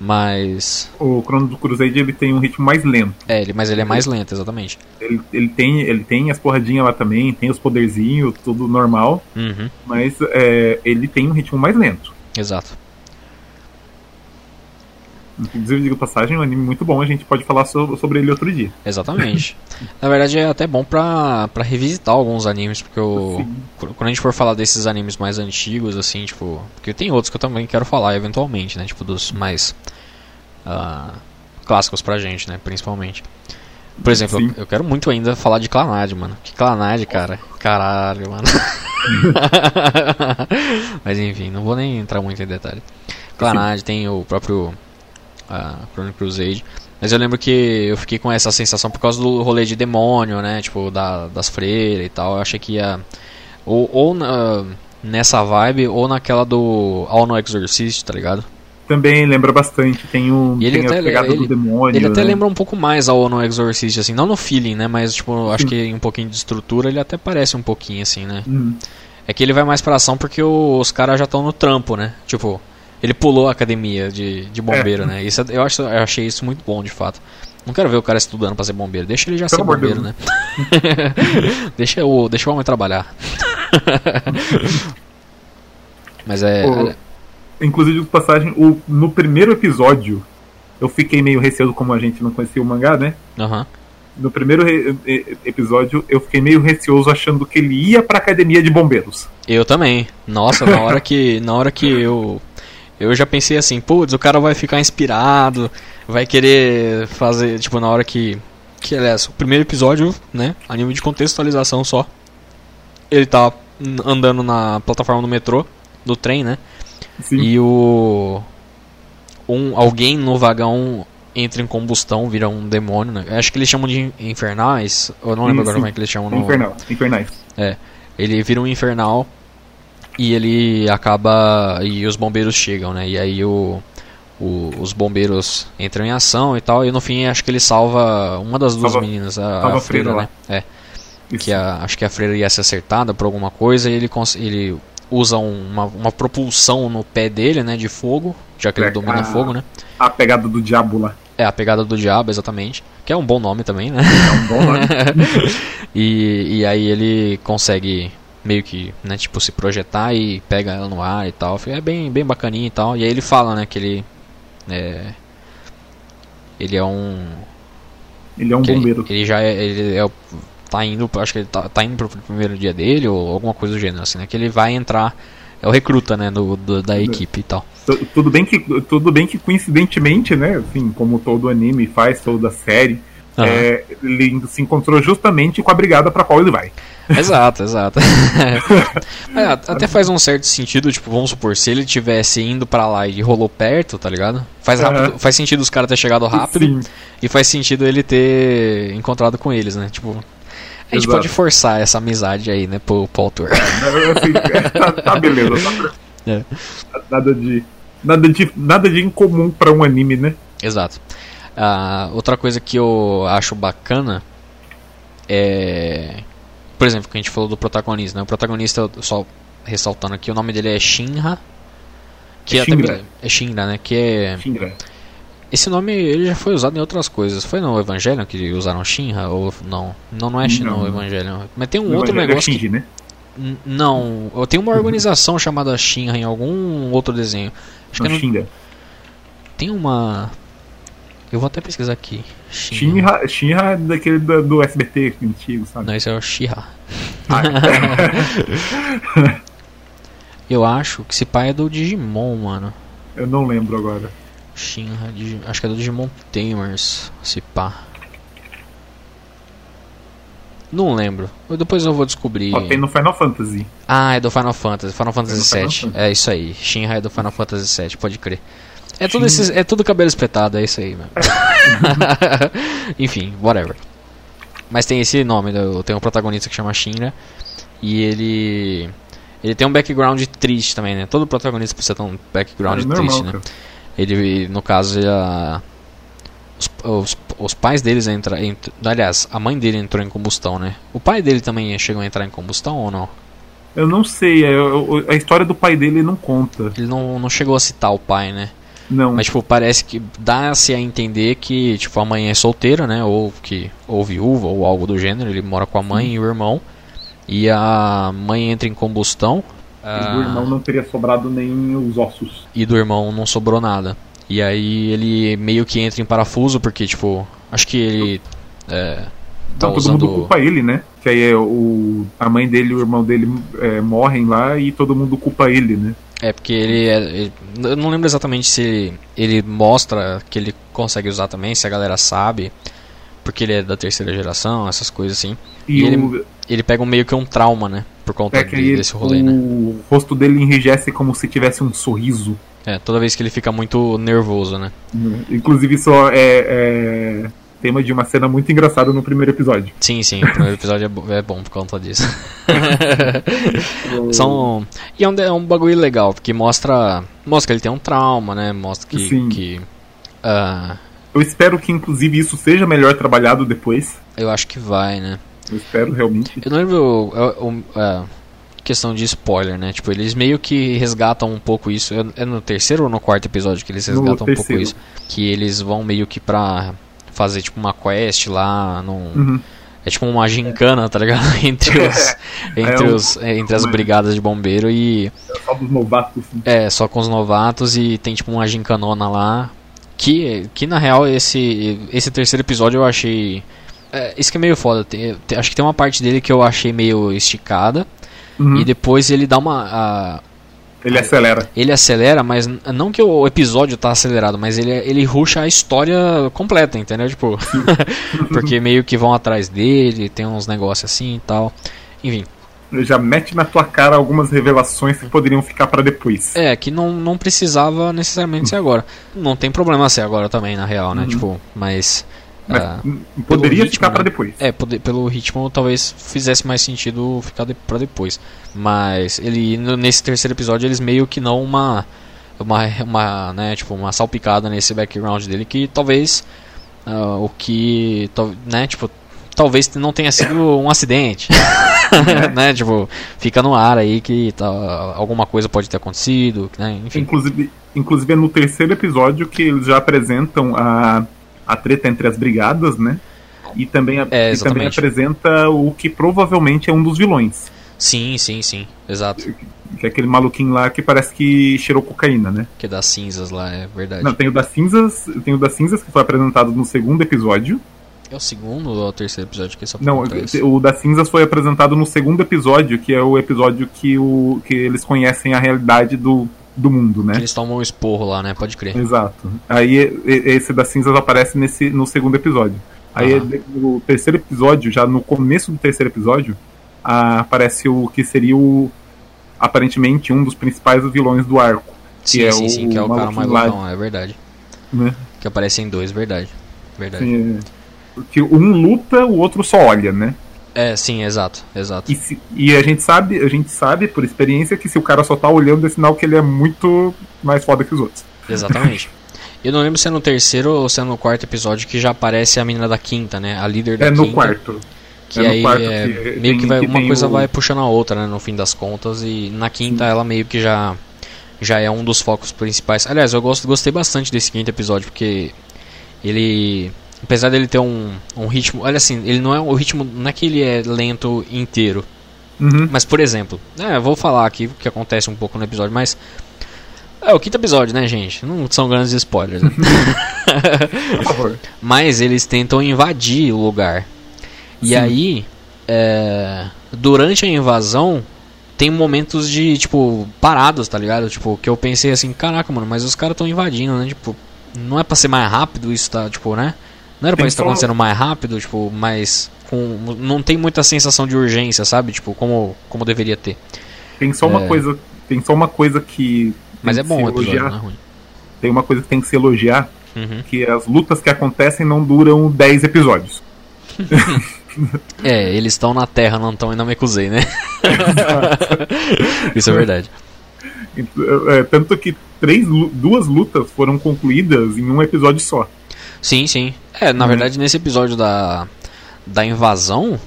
A: Mas.
B: O Chrono do Crusade ele tem um ritmo mais lento.
A: É, ele, mas ele é mais lento, exatamente.
B: Ele, ele, tem, ele tem as porradinhas lá também, tem os poderzinhos, tudo normal.
A: Uhum.
B: Mas é, ele tem um ritmo mais lento.
A: Exato.
B: Inclusive, digo passagem, é um anime muito bom, a gente pode falar sobre ele outro dia.
A: Exatamente. Na verdade, é até bom pra, pra revisitar alguns animes, porque eu, quando a gente for falar desses animes mais antigos, assim, tipo. Porque tem outros que eu também quero falar eventualmente, né? Tipo, dos mais uh, clássicos pra gente, né? Principalmente. Por exemplo, eu, eu, quero muito ainda falar de Clanad, mano. Que Clanad, cara. Caralho, mano. Mas enfim, não vou nem entrar muito em detalhe. Clanad tem o próprio a Chrono Crusade. Mas eu lembro que eu fiquei com essa sensação por causa do rolê de demônio, né? Tipo, da, das freiras e tal. Eu achei que ia. Ou, ou na, nessa vibe ou naquela do All No Exorcist, tá ligado?
B: Também lembra bastante. Tem, um,
A: E ele
B: tem
A: até-
B: a pegada
A: ele-
B: do demônio.
A: Ele até
B: né?
A: lembra um pouco mais ao No Exorcist, assim, não no feeling, né? Mas, tipo, acho
B: Sim.
A: que um pouquinho de estrutura ele até parece um pouquinho, assim, né?
B: Hum.
A: É que ele vai mais pra ação porque os caras já estão no trampo, né? Tipo, ele pulou a academia de, de bombeiro,
B: É.
A: né? Isso, é- eu, acho, eu achei isso muito bom, de fato. Não quero ver o cara estudando pra ser bombeiro. Deixa ele já
B: Pelo
A: ser bombeiro, né? deixa, o, deixa o homem trabalhar. Mas é.
B: Pô, Inclusive, de passagem, o, no primeiro episódio, eu fiquei meio receoso, como a gente não conhecia o mangá, né?
A: Aham.
B: No primeiro episódio, eu fiquei meio receoso achando que ele ia pra academia de bombeiros.
A: Eu também. Nossa, na hora que. Na hora que eu. Eu já pensei assim, putz, o cara vai ficar inspirado, vai querer fazer, tipo, na hora que. Que aliás, o primeiro episódio, né? A nível de contextualização só. Ele tá andando na plataforma do metrô, do trem, né?
B: Sim.
A: E o. Um, alguém no vagão entra em combustão, vira um demônio, né? Acho que eles chamam de infernais. Eu não lembro
B: Sim,
A: agora
B: sim.
A: como é que eles chamam no.
B: Infernal. Infernais.
A: Ele vira um infernal e ele acaba. E os bombeiros chegam, né? E aí o, o- os bombeiros entram em ação e tal. E no fim acho que ele salva uma das duas
B: Salva-
A: meninas, a, a
B: freira
A: né? É.
B: Isso.
A: Que a, acho que a freira ia ser acertada por alguma coisa e ele, ele usa um- uma, uma propulsão no pé dele, né? De fogo, já que ele
B: É,
A: domina
B: a-
A: fogo, né?
B: A pegada do diabo lá.
A: É a pegada do diabo, exatamente. Que é um bom nome também, né?
B: É um bom nome.
A: E, e aí ele consegue meio que, né, tipo, se projetar e pega ela no ar e tal. É bem, bem bacaninho e tal. E aí ele fala, né, que ele é ele é um
B: Ele é um
A: que ele-
B: bombeiro.
A: Ele, já é, ele é tá indo, acho que ele tá, tá indo pro primeiro dia dele ou alguma coisa do gênero assim, né, que ele vai entrar é o recruta, né, do, do- da equipe e tal.
B: Tu- Tudo bem que tudo bem que coincidentemente, né, assim, como todo anime faz, toda série,
A: Aham.
B: é, ele se encontrou justamente com a brigada pra qual ele vai.
A: Exato, exato. É, até faz um certo sentido, tipo, vamos supor, se ele tivesse indo pra lá e rolou perto, tá ligado? Faz, rápido,
B: Aham.
A: faz sentido os caras ter chegado rápido
B: Sim.
A: e faz sentido ele ter encontrado com eles, né? Tipo, a gente
B: Exato.
A: pode forçar essa amizade aí, né, pro, pro autor.
B: Assim, tá, tá beleza. tá-
A: É.
B: Nada de nada de nada de incomum pra um anime, né?
A: Exato. Ah, outra coisa que eu acho bacana é. Por exemplo, que a gente falou do protagonista, né? O protagonista, só ressaltando aqui, o nome dele é Shinra. Que é,
B: Shinra.
A: é Shinra, né? Que é.
B: Shinra.
A: Esse nome ele já foi usado em outras coisas. Foi no Evangelho que usaram Shinra? Ou não? Não, não é Shin-
B: Não.
A: no Evangelho. Mas tem um
B: No
A: outro
B: Evangelho é
A: negócio. que-
B: Shinji, né?
A: N- Não, tenho uma organização chamada Shinra em algum outro desenho. Acho que
B: Não,
A: não,
B: Shinra.
A: tem uma. Eu vou até pesquisar aqui. Shinra.
B: Shinra, Shinra é daquele do, do SBT antigo, sabe?
A: Não, esse é o Shira.
B: Ah,
A: Eu acho que esse pai é do Digimon, mano.
B: eu não lembro agora.
A: Shinra, acho que é do Digimon Tamers, se pá. Não lembro. Depois eu vou descobrir.
B: Ó, tem no Final Fantasy.
A: Ah, é do Final Fantasy, Final Fantasy
B: Final
A: VII.
B: Fantasy.
A: É isso aí. Shinra é do Final Fantasy VII, pode crer. É tudo, esses, é tudo cabelo espetado, é isso aí, mano. Enfim, whatever. Mas tem esse nome, né, tem um protagonista que chama Shinra. E ele. Ele tem um background triste também, né? Todo protagonista precisa ter um background
B: É normal,
A: triste, né? Ele, no caso, ele, a- os, os, os pais deles entram. Ent, aliás, a mãe dele entrou em combustão, né? O pai dele também chegou a entrar em combustão ou não?
B: Eu não sei, é, eu- a história do pai dele não conta.
A: Ele não, não chegou a citar o pai, né?
B: Não.
A: Mas, tipo, parece que dá-se a entender que, tipo, a mãe é solteira, né? Ou que ou viúva, ou algo do gênero. Ele mora com a mãe e o irmão. E a mãe entra em combustão.
B: E
A: ah,
B: do irmão não teria sobrado nem os ossos.
A: e do irmão não sobrou nada. E aí ele meio que entra em parafuso, porque, tipo, acho que ele. É, tá
B: Então, todo
A: usando.
B: mundo culpa ele, né? Que aí é o, a mãe dele e o irmão dele é, morrem lá e todo mundo culpa ele, né?
A: É, porque ele, é, ele- Eu não lembro exatamente se ele, ele mostra que ele consegue usar também, se a galera sabe. Porque ele é da terceira geração, essas coisas assim.
B: E,
A: E ele-
B: o,
A: Ele pega um meio que um trauma, né? Por conta
B: é
A: de- desse rolê,
B: o
A: né?
B: rosto dele enrijece como se tivesse um sorriso.
A: É, toda vez que ele fica muito nervoso, né?
B: né? Inclusive isso é, é, tema de uma cena muito engraçada no primeiro episódio.
A: Sim, sim, o primeiro episódio é, bo- é bom por conta disso. São. E é um, é um bagulho legal, porque mostra. Mostra que ele tem um trauma, né? Mostra que.
B: Sim.
A: que ah,
B: Eu espero que, inclusive, isso seja melhor trabalhado depois.
A: eu acho que vai, né?
B: Eu espero realmente.
A: Eu não lembro. é, é, questão de spoiler, né? Tipo, eles meio que resgatam um pouco isso. É, é no terceiro ou no quarto episódio que eles resgatam um pouco isso? Que eles vão meio que pra fazer tipo uma quest lá num.
B: Uhum.
A: É tipo uma gincana, tá ligado? entre os, entre,
B: É
A: os, é, entre as
B: uma-
A: brigadas de bombeiro e.
B: É só dos novatos. assim.
A: É, só com os novatos e tem tipo uma gincanona lá. Que, que na real esse, esse terceiro episódio eu achei. É, isso que é meio foda. tem- tem- acho que tem uma parte dele que eu achei meio esticada.
B: Uhum.
A: E depois ele dá uma. a-
B: Ele acelera.
A: ele acelera, mas não que o episódio tá acelerado, mas ele, ele rusha a história completa, entendeu? Tipo, porque meio que vão atrás dele, tem uns negócios assim e tal. Enfim,
B: Ele já mete na tua cara algumas revelações que poderiam ficar pra depois.
A: é que não, não precisava necessariamente ser agora. Não tem problema ser agora também, na real, né?
B: Uhum.
A: Tipo, mas. Ah,
B: poderia
A: ritmo,
B: ficar
A: né?
B: depois.
A: É, pode- pelo ritmo talvez fizesse mais sentido ficar de, pra depois. Mas ele nesse terceiro episódio eles meio que não uma uma, uma né, tipo uma salpicada nesse background dele que talvez ah, o que né, tipo talvez não tenha sido um acidente. né, tipo, fica no ar aí que tá, alguma coisa pode ter acontecido, né? Enfim.
B: Inclusive, inclusive é no terceiro episódio que eles já apresentam a, a treta entre as brigadas, né? E também, a-
A: É,
B: e também apresenta o que provavelmente é um dos vilões.
A: Sim, sim, sim. Exato.
B: Que é aquele maluquinho lá que parece que cheirou cocaína, né?
A: Que é das cinzas lá, é verdade.
B: Não, tem o das cinzas, tem o das cinzas que foi apresentado no segundo episódio.
A: É o segundo ou é o terceiro episódio que só
B: Não, o das cinzas foi apresentado no segundo episódio, que é o episódio que, o, que eles conhecem a realidade do, do mundo, né?
A: Eles tomam um esporro lá, né? Pode crer.
B: Exato. Aí esse das cinzas aparece nesse, no segundo episódio. Aí de- no terceiro episódio, já no começo do terceiro episódio, aparece o que seria o aparentemente um dos principais vilões do arco,
A: Sim,
B: é
A: sim,
B: o
A: sim, que é o cara mais loucão, é verdade.
B: né?
A: Que aparece em dois, verdade. Verdade.
B: Assim, é, que um luta, o outro só olha, né?
A: É, sim, exato, exato.
B: E, se- e a gente sabe, a gente sabe por experiência que se o cara só tá olhando é sinal que ele é muito mais foda que os outros.
A: Exatamente. Eu não lembro se é no terceiro ou se é no quarto episódio que já aparece a menina da quinta, né? A líder da
B: É
A: quinta.
B: no quarto.
A: Que
B: É no
A: aí
B: quarto
A: é,
B: que
A: meio que
B: tem-
A: vai,
B: que
A: uma coisa
B: o-
A: vai puxando a outra, né? No fim das contas. E na quinta ela meio que já, já é um dos focos principais. Aliás, eu gosto, gostei bastante desse quinto episódio, porque ele. Apesar dele ter um, um ritmo. Olha assim, ele não é o ritmo. Não é que ele é lento inteiro.
B: Uhum.
A: Mas, por exemplo, é, eu vou falar aqui o que acontece um pouco no episódio, mas. É o quinto episódio, né, gente? Não são grandes spoilers. Né?
B: Por favor.
A: mas eles tentam invadir o lugar. E
B: Sim.
A: aí, é, durante a invasão, tem momentos de, tipo, parados, tá ligado? Tipo, que eu pensei assim, caraca, mano, mas os caras estão invadindo, né? Tipo, não é pra ser mais rápido isso, tá? Tipo, né? Não era pra isso tá
B: só-
A: acontecendo mais rápido, tipo, mas com, não tem muita sensação de urgência, sabe? Tipo, como, como deveria ter.
B: Tem só uma
A: É.
B: coisa, tem só uma coisa que
A: Mas é bom
B: se
A: o episódio,
B: elogiar.
A: não é ruim.
B: Tem uma coisa que tem que se elogiar,
A: Uhum.
B: que as lutas que acontecem não duram 10 episódios.
A: É, eles estão na Terra, não estão em Namekusei, né? Isso é verdade.
B: É, tanto que três, duas lutas foram concluídas em um episódio só.
A: Sim, sim. É, na
B: Uhum.
A: verdade, nesse episódio da, da invasão,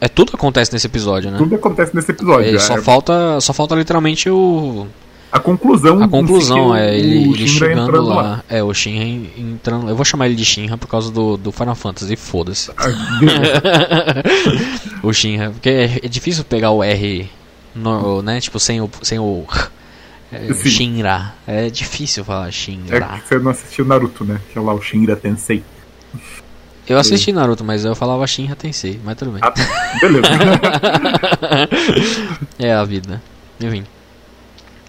A: é tudo acontece nesse episódio, né?
B: Tudo acontece nesse episódio.
A: É, só
B: É,
A: falta, só falta literalmente o
B: a conclusão.
A: a conclusão, é ele, ele chegando
B: entrando
A: lá. É, o Shinra en- entrando. Eu vou chamar ele de Shinra por causa do, do Final Fantasy, foda-se.
B: Ah,
A: o Shinra, porque é, é difícil pegar o R, no, né? Tipo, sem o. Sem o é,
B: Sim.
A: Shinra. É difícil falar
B: É
A: Shinra.
B: que você não assistiu Naruto, né? Que é lá o Shinra Tensei.
A: Eu assisti Naruto, mas eu falava Shinra Tensei, mas tudo bem.
B: Ah, beleza.
A: é a vida. Enfim.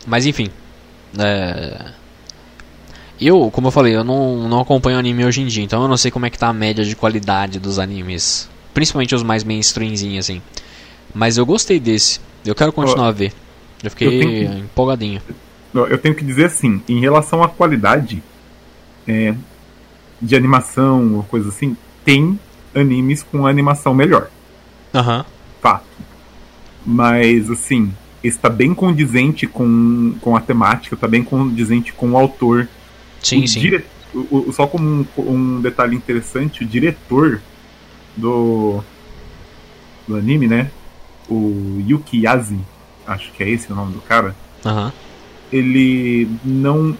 A: Mas enfim. É... Eu, como eu falei, eu não, não acompanho anime hoje em dia, então eu não sei como é que tá a média de qualidade dos animes. Principalmente os mais mainstreamzinhos, assim. Mas eu gostei desse. Eu quero continuar a ver. Eu fiquei
B: Eu tenho
A: empolgadinho.
B: Eu tenho que dizer assim, em relação à qualidade, é, de animação ou coisa assim, tem animes com animação melhor.
A: Aham.
B: Fato. Mas, assim, está bem condizente com, com a temática, está bem condizente com o autor.
A: Sim,
B: o
A: sim.
B: dire- o- o- só como um, um detalhe interessante, o diretor do, do anime, né? O Yuki Yazi, acho que é esse o nome do cara.
A: Aham.
B: Ele não.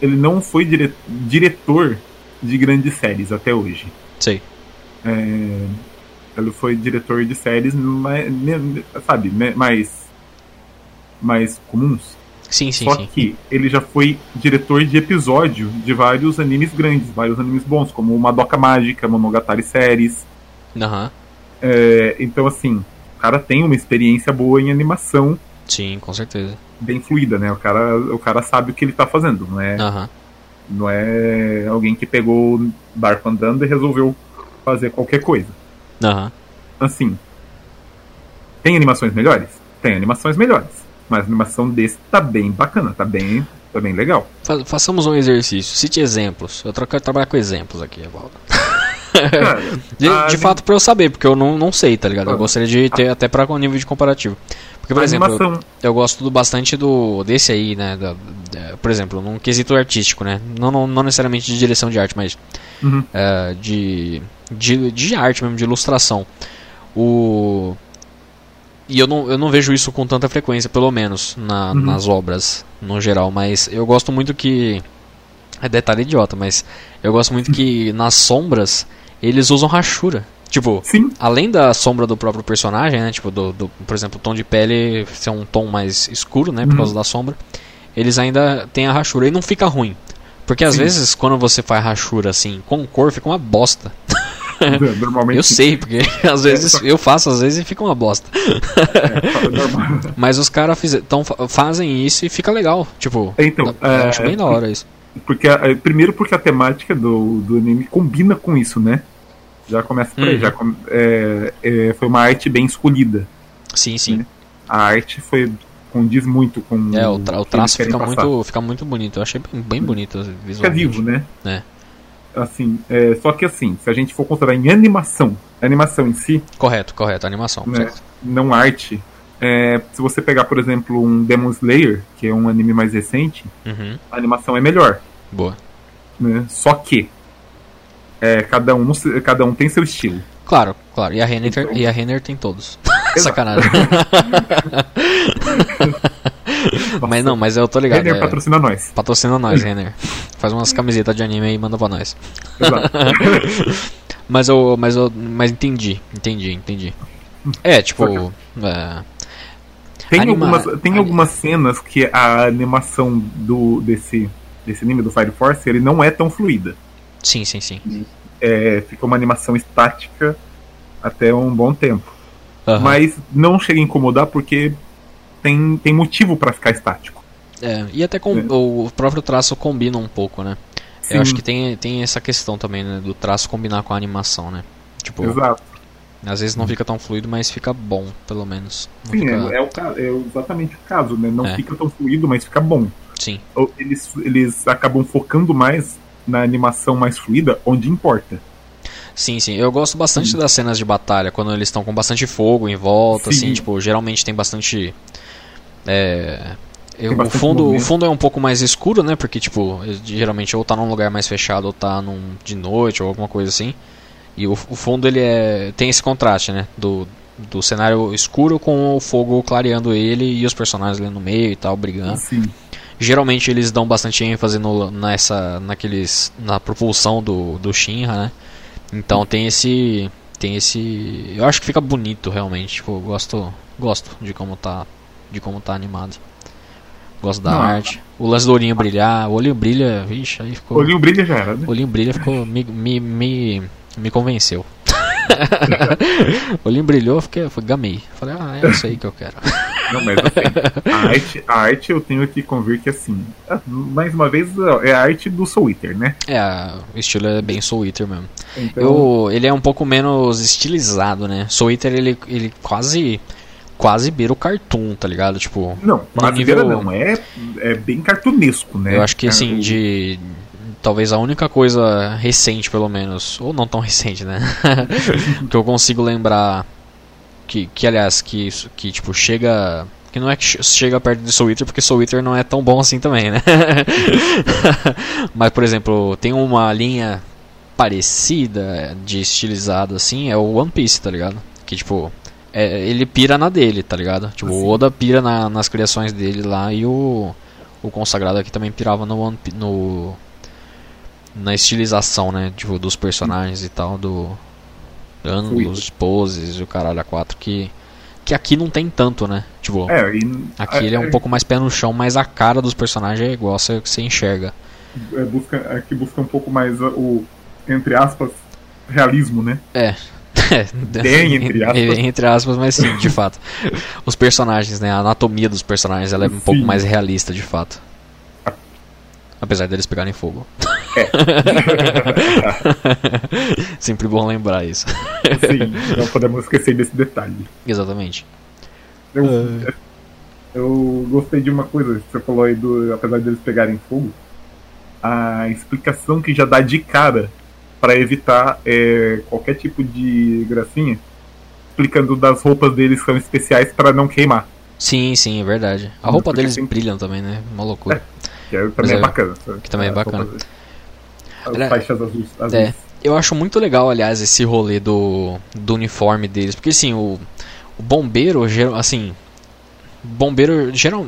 B: Ele não foi dire- diretor de grandes séries até hoje.
A: Sei.
B: É, ele foi diretor de séries mais, sabe, mais, mais comuns.
A: Sim, sim,
B: Só
A: sim.
B: que ele já foi diretor de episódio de vários animes grandes, vários animes bons, como Madoka Mágica, Monogatari Séries.
A: Aham.
B: É, então, assim, cara tem uma experiência boa em animação,
A: Sim, com certeza.
B: bem fluida, né? O cara, o cara sabe o que ele tá fazendo, não é,
A: Aham.
B: não é alguém que pegou o barco andando e resolveu fazer qualquer coisa.
A: Aham.
B: Assim, tem animações melhores? Tem animações melhores. Mas a animação desse tá bem bacana, tá bem, tá bem legal.
A: Fa- façamos um exercício. Cite exemplos. Eu troco- trabalhar com exemplos aqui, Evaldo.
B: Cara,
A: De,
B: a
A: de
B: anim-
A: fato, pra eu saber, porque eu não, não sei, tá ligado? Eu
B: Ah.
A: gostaria de ter até pra um nível de comparativo. Porque, por
B: a
A: exemplo, eu,
B: animação,
A: eu gosto do- bastante do desse aí, né? da- da- por exemplo, num quesito artístico, né? Não, não, não necessariamente de direção de arte, mas
B: Uhum.
A: é, de, de, de arte mesmo, de ilustração. O. E eu não, eu não vejo isso com tanta frequência, pelo menos, na-
B: Uhum.
A: nas obras no geral, mas eu gosto muito que. É detalhe idiota, mas eu gosto muito que nas sombras eles usam rachura. Tipo,
B: sim,
A: além da sombra do próprio personagem, né? Tipo, do, do- por exemplo, o tom de pele ser um tom mais escuro, né? Por
B: Uhum.
A: causa da sombra. Eles ainda têm a rachura e não fica ruim. Porque às
B: Sim.
A: vezes, quando você faz rachura assim, com cor, fica uma bosta.
B: normalmente
A: Eu sei, porque às vezes
B: só-
A: eu faço, às vezes e fica uma bosta.
B: é normal.
A: Mas os caras fazem isso e fica legal. Tipo,
B: Então,
A: eu
B: é,
A: acho bem da hora isso.
B: Porque, a- primeiro porque a temática do, do anime combina com isso, né? Já começa por aí.
A: Uhum.
B: Já com- é, é, foi uma arte bem escolhida.
A: Sim, sim.
B: A arte foi condiz muito com
A: É, o, tra- o traço fica
B: passar.
A: muito, fica muito bonito. Eu achei bem, bem bonito
B: Fica
A: visualmente.
B: vivo, né?
A: É.
B: Assim, é, só que assim, se a gente for considerar em animação, animação em si,
A: Correto, correto. Animação.
B: né, não arte, é, se você pegar, por exemplo, um Demon Slayer, que é um anime mais recente,
A: Uhum.
B: a animação é melhor.
A: Boa.
B: né? Só que é, cada, um, cada um tem seu estilo.
A: Claro, claro. E a Renner,
B: Então-
A: e a Renner tem todos. Sacanagem. mas não, mas eu tô ligado.
B: Renner
A: é,
B: patrocina nós.
A: patrocina nós, Renner. Faz umas camisetas de anime aí e manda pra nós.
B: Exato.
A: Mas eu, mas eu, mas entendi, entendi, entendi. É, tipo, é,
B: Tem,
A: Anima-
B: algumas, tem
A: ani-
B: algumas cenas que a animação do, desse, desse anime do Fire Force ele não é tão fluida.
A: sim, sim, sim.
B: É, fica uma animação estática até um bom tempo.
A: Aham.
B: Mas não chega a incomodar porque tem, tem motivo pra ficar estático.
A: É, e até com,
B: É.
A: o próprio traço combina um pouco, né?
B: Sim,
A: Eu acho que tem, tem essa questão também, né, do traço combinar com a animação, né? Tipo,
B: Exato.
A: Às vezes não fica tão fluido, mas fica bom, pelo menos. Não
B: Sim,
A: fica...
B: é, o, é exatamente o caso, né? Não
A: É.
B: fica tão fluido, mas fica bom.
A: Sim,
B: Eles, eles acabam focando mais na animação mais fluida, onde importa.
A: sim, sim. Eu gosto bastante das cenas de batalha, quando eles estão com bastante fogo em volta,
B: Sim.
A: assim, tipo, geralmente tem bastante. É. eu- o,
B: bastante
A: fundo, o fundo é um pouco mais escuro, né? Porque, tipo, geralmente ou tá num lugar mais fechado ou tá num, de noite ou alguma coisa assim. E o, o fundo ele é tem esse contraste, né? Do, do cenário escuro com o fogo clareando ele e os personagens ali no meio e tal, brigando.
B: Sim.
A: Geralmente eles dão bastante ênfase no, nessa, naqueles, na propulsão do, do Shinra, né? Então tem esse, tem esse, eu acho que fica bonito realmente. Tipo, eu gosto, gosto de como tá, de como tá animado. Gosto da
B: Não,
A: arte. O lance do olhinho brilhar, o olhinho brilha, vixe, aí ficou.
B: O olhinho brilha já era, né?
A: O olhinho brilha ficou me, me, me, me convenceu. o olhinho brilhou, fiquei, eu gamei. Falei, ah, é isso aí que eu quero.
B: Não, mas assim, a arte, a arte eu tenho que convir que assim, ah, mais uma vez, é a arte do Soul Eater, né?
A: É, o estilo é bem Soul Eater mesmo.
B: Então,
A: Eu, ele é um pouco menos estilizado, né? Soul Eater, ele, ele quase quase beira o cartoon, tá ligado? Tipo,
B: não, quase
A: nível-
B: beira não, é, é bem cartunesco, né?
A: eu acho que
B: É,
A: assim,
B: o-
A: de talvez a única coisa recente, pelo menos, ou não tão recente, né? que eu consigo lembrar que, que aliás, que, que tipo, chega. Que não é que chega perto de Soul Eater, porque Soul Eater não é tão bom assim também, né? Mas, por exemplo, tem uma linha parecida de estilizado assim, é o One Piece, tá ligado? Que tipo, é, ele pira na dele, tá ligado? Tipo, assim. o Oda pira na, nas criações dele lá e o, o consagrado aqui também pirava no, One, no na estilização, né? Tipo, dos personagens e tal, do ângulos, poses e o caralho a quatro que que aqui não tem tanto, né? Tipo, é, e, aqui ele é um é, pouco mais pé no chão, mas a cara dos personagens é igual você, você enxerga.
B: É, busca, aqui busca um pouco mais o, entre aspas, realismo, né?
A: É.
B: Bem, entre aspas.
A: entre aspas, mas sim, de fato. Os personagens, né? A anatomia dos personagens ela é um sim. pouco mais realista, de fato. Apesar deles pegarem fogo. É. Sempre bom lembrar isso.
B: Sim, não podemos esquecer desse detalhe.
A: Exatamente.
B: Eu, uh... eu gostei de uma coisa que você falou aí do. Apesar deles pegarem fogo, a explicação que já dá de cara para evitar é, qualquer tipo de gracinha, explicando das roupas deles que são especiais para não queimar.
A: Sim, sim, é verdade. A roupa Porque deles tem... brilham também, né? Uma loucura.
B: É, que é, também é, é bacana.
A: Que também é bacana.
B: As faixas azuis. azuis.
A: É, eu acho muito legal, aliás, esse rolê do, do uniforme deles. Porque, assim, o, o bombeiro, assim... Bombeiro, geral,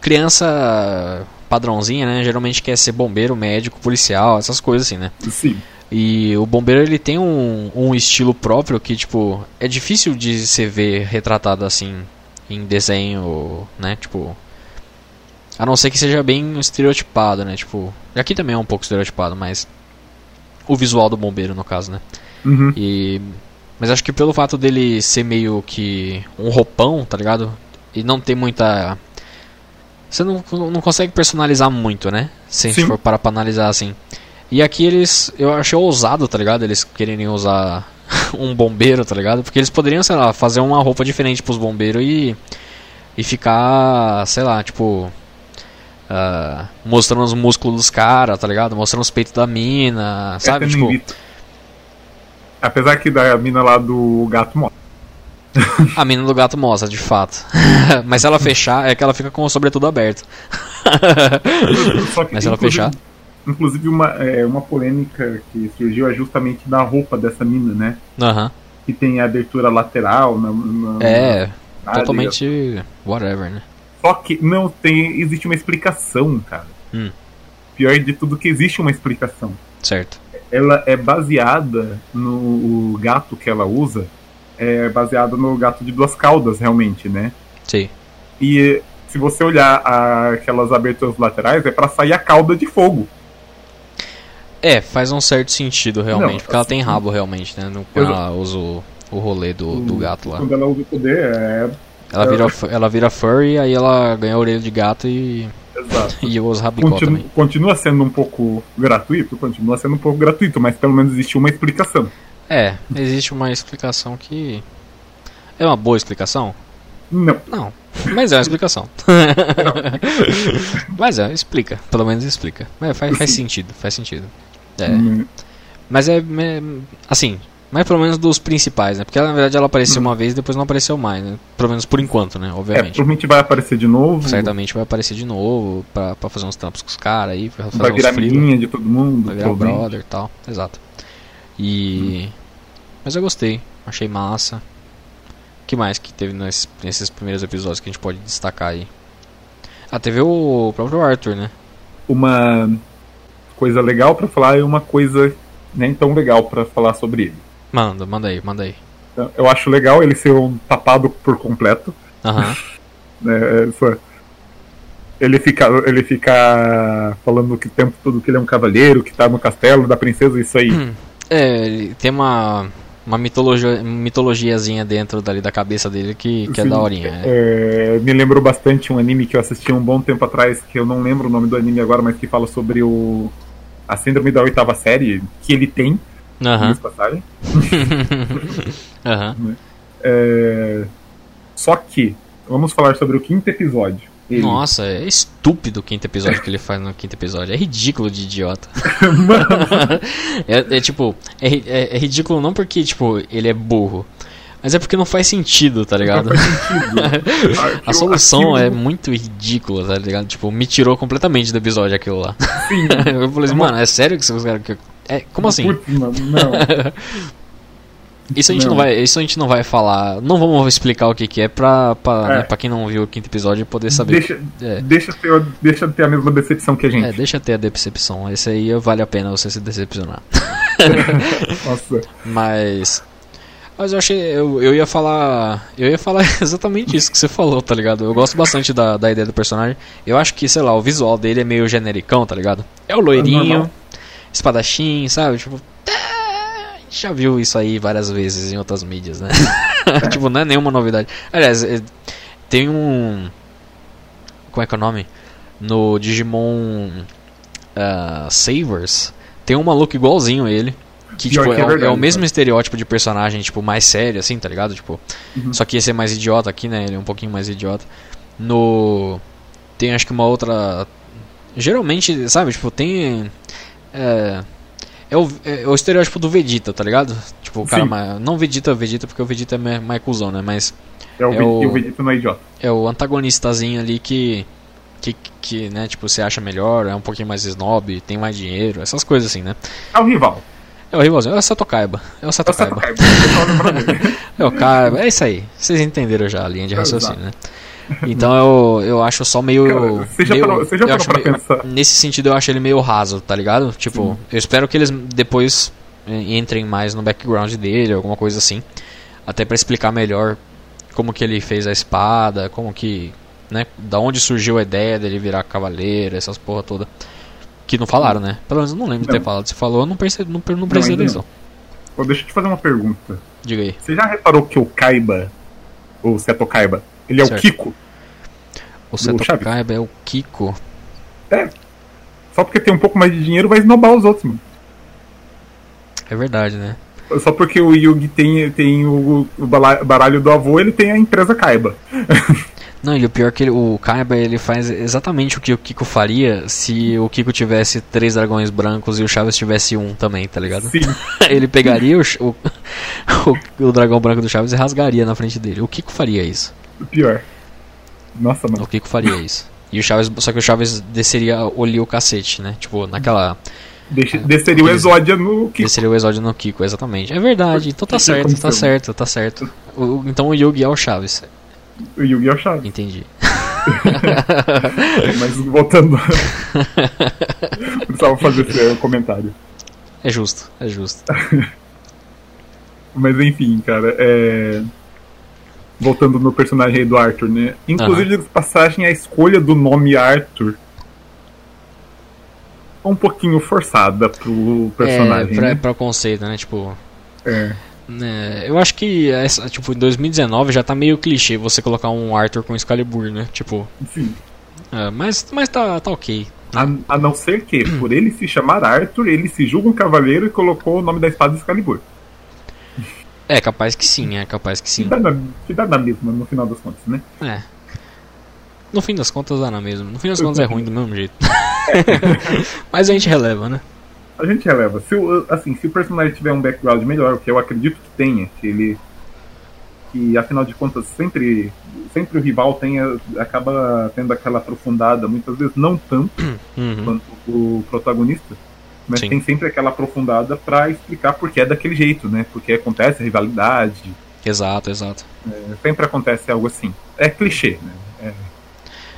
A: criança padrãozinha, né? Geralmente quer ser bombeiro, médico, policial, essas coisas assim, né?
B: Sim.
A: E o bombeiro ele tem um, um estilo próprio que, tipo, é difícil de se ver retratado assim em desenho, né? Tipo, a não ser que seja bem estereotipado, né? Tipo, aqui também é um pouco estereotipado, mas o visual do bombeiro no caso, né?
B: Uhum.
A: E mas acho que pelo fato dele ser meio que um roupão, tá ligado? E não ter muita você não, não consegue personalizar muito, né? Se a gente Sim. for para pra analisar assim. E aqui eles, eu achei ousado, tá ligado? Eles quererem usar um bombeiro, tá ligado? Porque eles poderiam, sei lá, fazer uma roupa diferente pros bombeiros e, e ficar, sei lá, tipo, Uh, mostrando os músculos dos caras, tá ligado? Mostrando os peitos da mina, sabe? Tipo...
B: Apesar que da mina lá do gato mostra.
A: A mina do gato mostra, de fato. Mas se ela fechar, é que ela fica com o sobretudo aberto. Mas se ela fechar.
B: Inclusive, uma, é, uma polêmica que surgiu é justamente da roupa dessa mina, né?
A: Aham.
B: Que tem a abertura lateral. Na, na
A: é, na totalmente whatever, né?
B: Só que não tem. Existe uma explicação, cara.
A: Hum.
B: Pior de tudo que existe uma explicação.
A: Certo.
B: Ela é baseada no gato que ela usa. É baseada no gato de duas caudas, realmente, né?
A: Sim.
B: E se você olhar aquelas aberturas laterais, é para sair a cauda de fogo.
A: É, faz um certo sentido realmente, não, porque ela tem rabo realmente, né? Quando ela usa o, o rolê do, do gato lá.
B: Quando ela usa o poder, é
A: ela vira, ela vira furry, aí ela ganha a orelha de gato e.
B: Exato.
A: e usa rabicó
B: Continu,
A: também.
B: Continua sendo um pouco gratuito? Continua sendo um pouco gratuito, mas pelo menos existe uma explicação.
A: É, existe uma explicação que. É uma boa explicação?
B: Não.
A: Não. Mas é uma explicação. mas é, explica. Pelo menos explica. Mas faz, faz sentido, faz sentido. É. Hum. Mas é, é. Assim, mas pelo menos dos principais, né? Porque na verdade ela apareceu hum. uma vez e depois não apareceu mais, né? Pelo menos por enquanto, né? Obviamente. É,
B: provavelmente vai aparecer de novo.
A: Certamente vai aparecer de novo pra, pra fazer uns trampos com os caras aí. Pra fazer
B: vai virar minha de todo mundo.
A: Vai virar o brother e tal. Exato. E. Hum. Mas eu gostei. Achei massa. O que mais que teve nesses, nesses primeiros episódios que a gente pode destacar aí? Ah, teve o próprio Arthur, né?
B: Uma coisa legal para falar e uma coisa nem tão legal para falar sobre ele.
A: Manda, manda aí, manda aí.
B: Então, eu acho legal ele ser um tapado por completo.
A: Aham.
B: é, ele fica, ele fica falando que o tempo todo que ele é um cavaleiro, que tá no castelo da princesa, isso aí.
A: É, tem uma, uma mitologia, mitologiazinha dentro dali da cabeça dele que, que é Sim, é daorinha.
B: É. É, me lembrou bastante um anime que eu assisti um bom tempo atrás, que eu não lembro o nome do anime agora, mas que fala sobre o a síndrome da oitava série, que ele tem.
A: Uhum.
B: passagem.
A: uhum.
B: é... Só que, vamos falar sobre o quinto episódio. Ele.
A: Nossa, é estúpido o quinto episódio que ele faz no quinto episódio. É ridículo de idiota. é, é tipo, é, é- é ridículo não porque, tipo, ele é burro. Mas é porque não faz sentido, tá ligado?
B: Não faz sentido.
A: A solução
B: Aquilo-
A: é muito ridícula, tá ligado? Tipo, me tirou completamente do episódio aquilo lá.
B: Sim.
A: Eu falei assim, mano, é sério que vocês querem que. eu- É, como assim?
B: Putz, mano, não.
A: Isso a gente não.
B: Não.
A: vai, isso a gente não vai falar. Não vamos explicar o que, que é pra, pra,
B: É.
A: né, pra quem não viu o quinto episódio poder saber.
B: Deixa,
A: É.
B: deixa, ter, deixa ter a mesma decepção que a gente.
A: É, deixa ter a decepção. Esse aí vale a pena você se decepcionar.
B: Nossa.
A: Mas. Mas eu achei. Eu, eu ia falar. Eu ia falar exatamente isso que você falou, tá ligado? Eu gosto bastante da, da ideia do personagem. Eu acho que, sei lá, o visual dele é meio genericão, tá ligado? É o loirinho. Espadachim, sabe? Tipo. gente Já viu isso aí várias vezes em outras mídias, né? tipo, não é nenhuma novidade. Aliás, é- tem um. Como é que é o nome? No Digimon ah, Savers, tem um maluco igualzinho a ele. Que, tipo,
B: que
A: é,
B: é
A: o- é
B: verdade,
A: o mesmo
B: cara.
A: estereótipo de personagem, tipo, mais sério, assim, tá ligado? Tipo,
B: Uhum.
A: só que esse é mais idiota aqui, né? Ele é um pouquinho mais idiota. No. Tem acho que uma outra. Geralmente, sabe, tipo, tem. É. É o, é o estereótipo do Vegeta, tá ligado? Tipo, o cara mais. Não Vegeta, Vegeta, porque o Vegeta é mais, cuzão, né? Mas
B: É o,
A: É o-
B: o Vegeta não é idiota.
A: é o antagonistazinho ali que. Que, que, né, tipo, você acha melhor, é um pouquinho mais snob, tem mais dinheiro, essas coisas assim, né?
B: É o rival.
A: É o rivalzinho, é o Sato Kaiba. É o Sato
B: É
A: Kaiba. É o Kaiba, é isso aí. Vocês entenderam já a linha de raciocínio,
B: Exato.
A: né? Então eu, eu acho só meio.
B: Cara, você já
A: meio-
B: parou- você já parou pra
A: meio-
B: pensar?
A: Nesse sentido eu acho ele meio raso, tá ligado? Tipo, eu espero que eles depois eh, entrem mais no background dele, alguma coisa assim. Até pra explicar melhor como que ele fez a espada, como que. né? Da onde surgiu a ideia dele virar cavaleiro, essas porra toda. Que não falaram, né? Pelo menos eu não lembro de ter
B: Não.
A: falado. Se falou, eu não percebi, não, não prestei
B: ainda
A: atenção.
B: Pô, deixa eu te fazer uma pergunta.
A: Diga aí.
B: Você já reparou que o Kaiba, ou Seto Kaiba, ele é
A: Certo.
B: o Kiko?
A: O Seto. Kaiba é o Kiko.
B: Só porque tem um pouco mais de dinheiro vai esnobar os outros, mano.
A: É verdade, né?
B: Só porque o Yugi tem, tem o, o baralho do avô, ele tem a empresa Kaiba.
A: Não, e o pior é que ele- o Kaiba ele faz exatamente o que o Kiko faria se o Kiko tivesse três dragões brancos e o Chaves tivesse um também, tá ligado?
B: Sim.
A: ele pegaria o, o, o, o dragão branco do Chaves e rasgaria na frente dele. O Kiko faria isso.
B: Pior. Nossa, mano.
A: O Kiko faria isso. E o Chaves, só que o Chaves desceria ali o cacete, né? Tipo, naquela.
B: Deixa, desceria o Exódia no Kiko.
A: Desceria o exódio no Kiko, exatamente. É verdade, então tá certo, tá certo, tá certo. O- então o Yugi é o Chaves.
B: O Yugi é Chaves.
A: Entendi.
B: Mas voltando. Precisava fazer esse comentário.
A: É justo, é justo.
B: Mas enfim, cara, é... Voltando no personagem aí do Arthur, né? Inclusive, de passagem, a escolha do nome Arthur é um pouquinho forçada pro personagem,
A: é, pra,
B: né?
A: pra conceito, né? Tipo,
B: É.
A: né, eu acho que essa, tipo, em 2019 já tá meio clichê você colocar um Arthur com Excalibur, né? Tipo,
B: Enfim,
A: é, mas, mas tá, tá ok.
B: a, a não ser que, por ele se chamar Arthur, ele se julga um cavaleiro e colocou o nome da espada Excalibur.
A: É capaz que sim, é capaz que
B: Que
A: sim.
B: dá, na, que dá na mesma, no final das contas, né?
A: É. No fim das contas dá na mesma. No fim das contas é ruim do mesmo jeito. mas a gente releva, né?
B: A gente releva. Se o, assim, se o personagem tiver um background melhor, o que eu acredito que tenha, que ele. Que afinal de contas sempre, sempre o rival tenha, acaba tendo aquela aprofundada, muitas vezes não tanto
A: Uhum.
B: quanto o protagonista, mas
A: Sim.
B: tem sempre aquela aprofundada pra explicar por que é daquele jeito, né? Porque acontece a rivalidade,
A: Exato, exato.
B: é, sempre acontece algo assim. É clichê, né?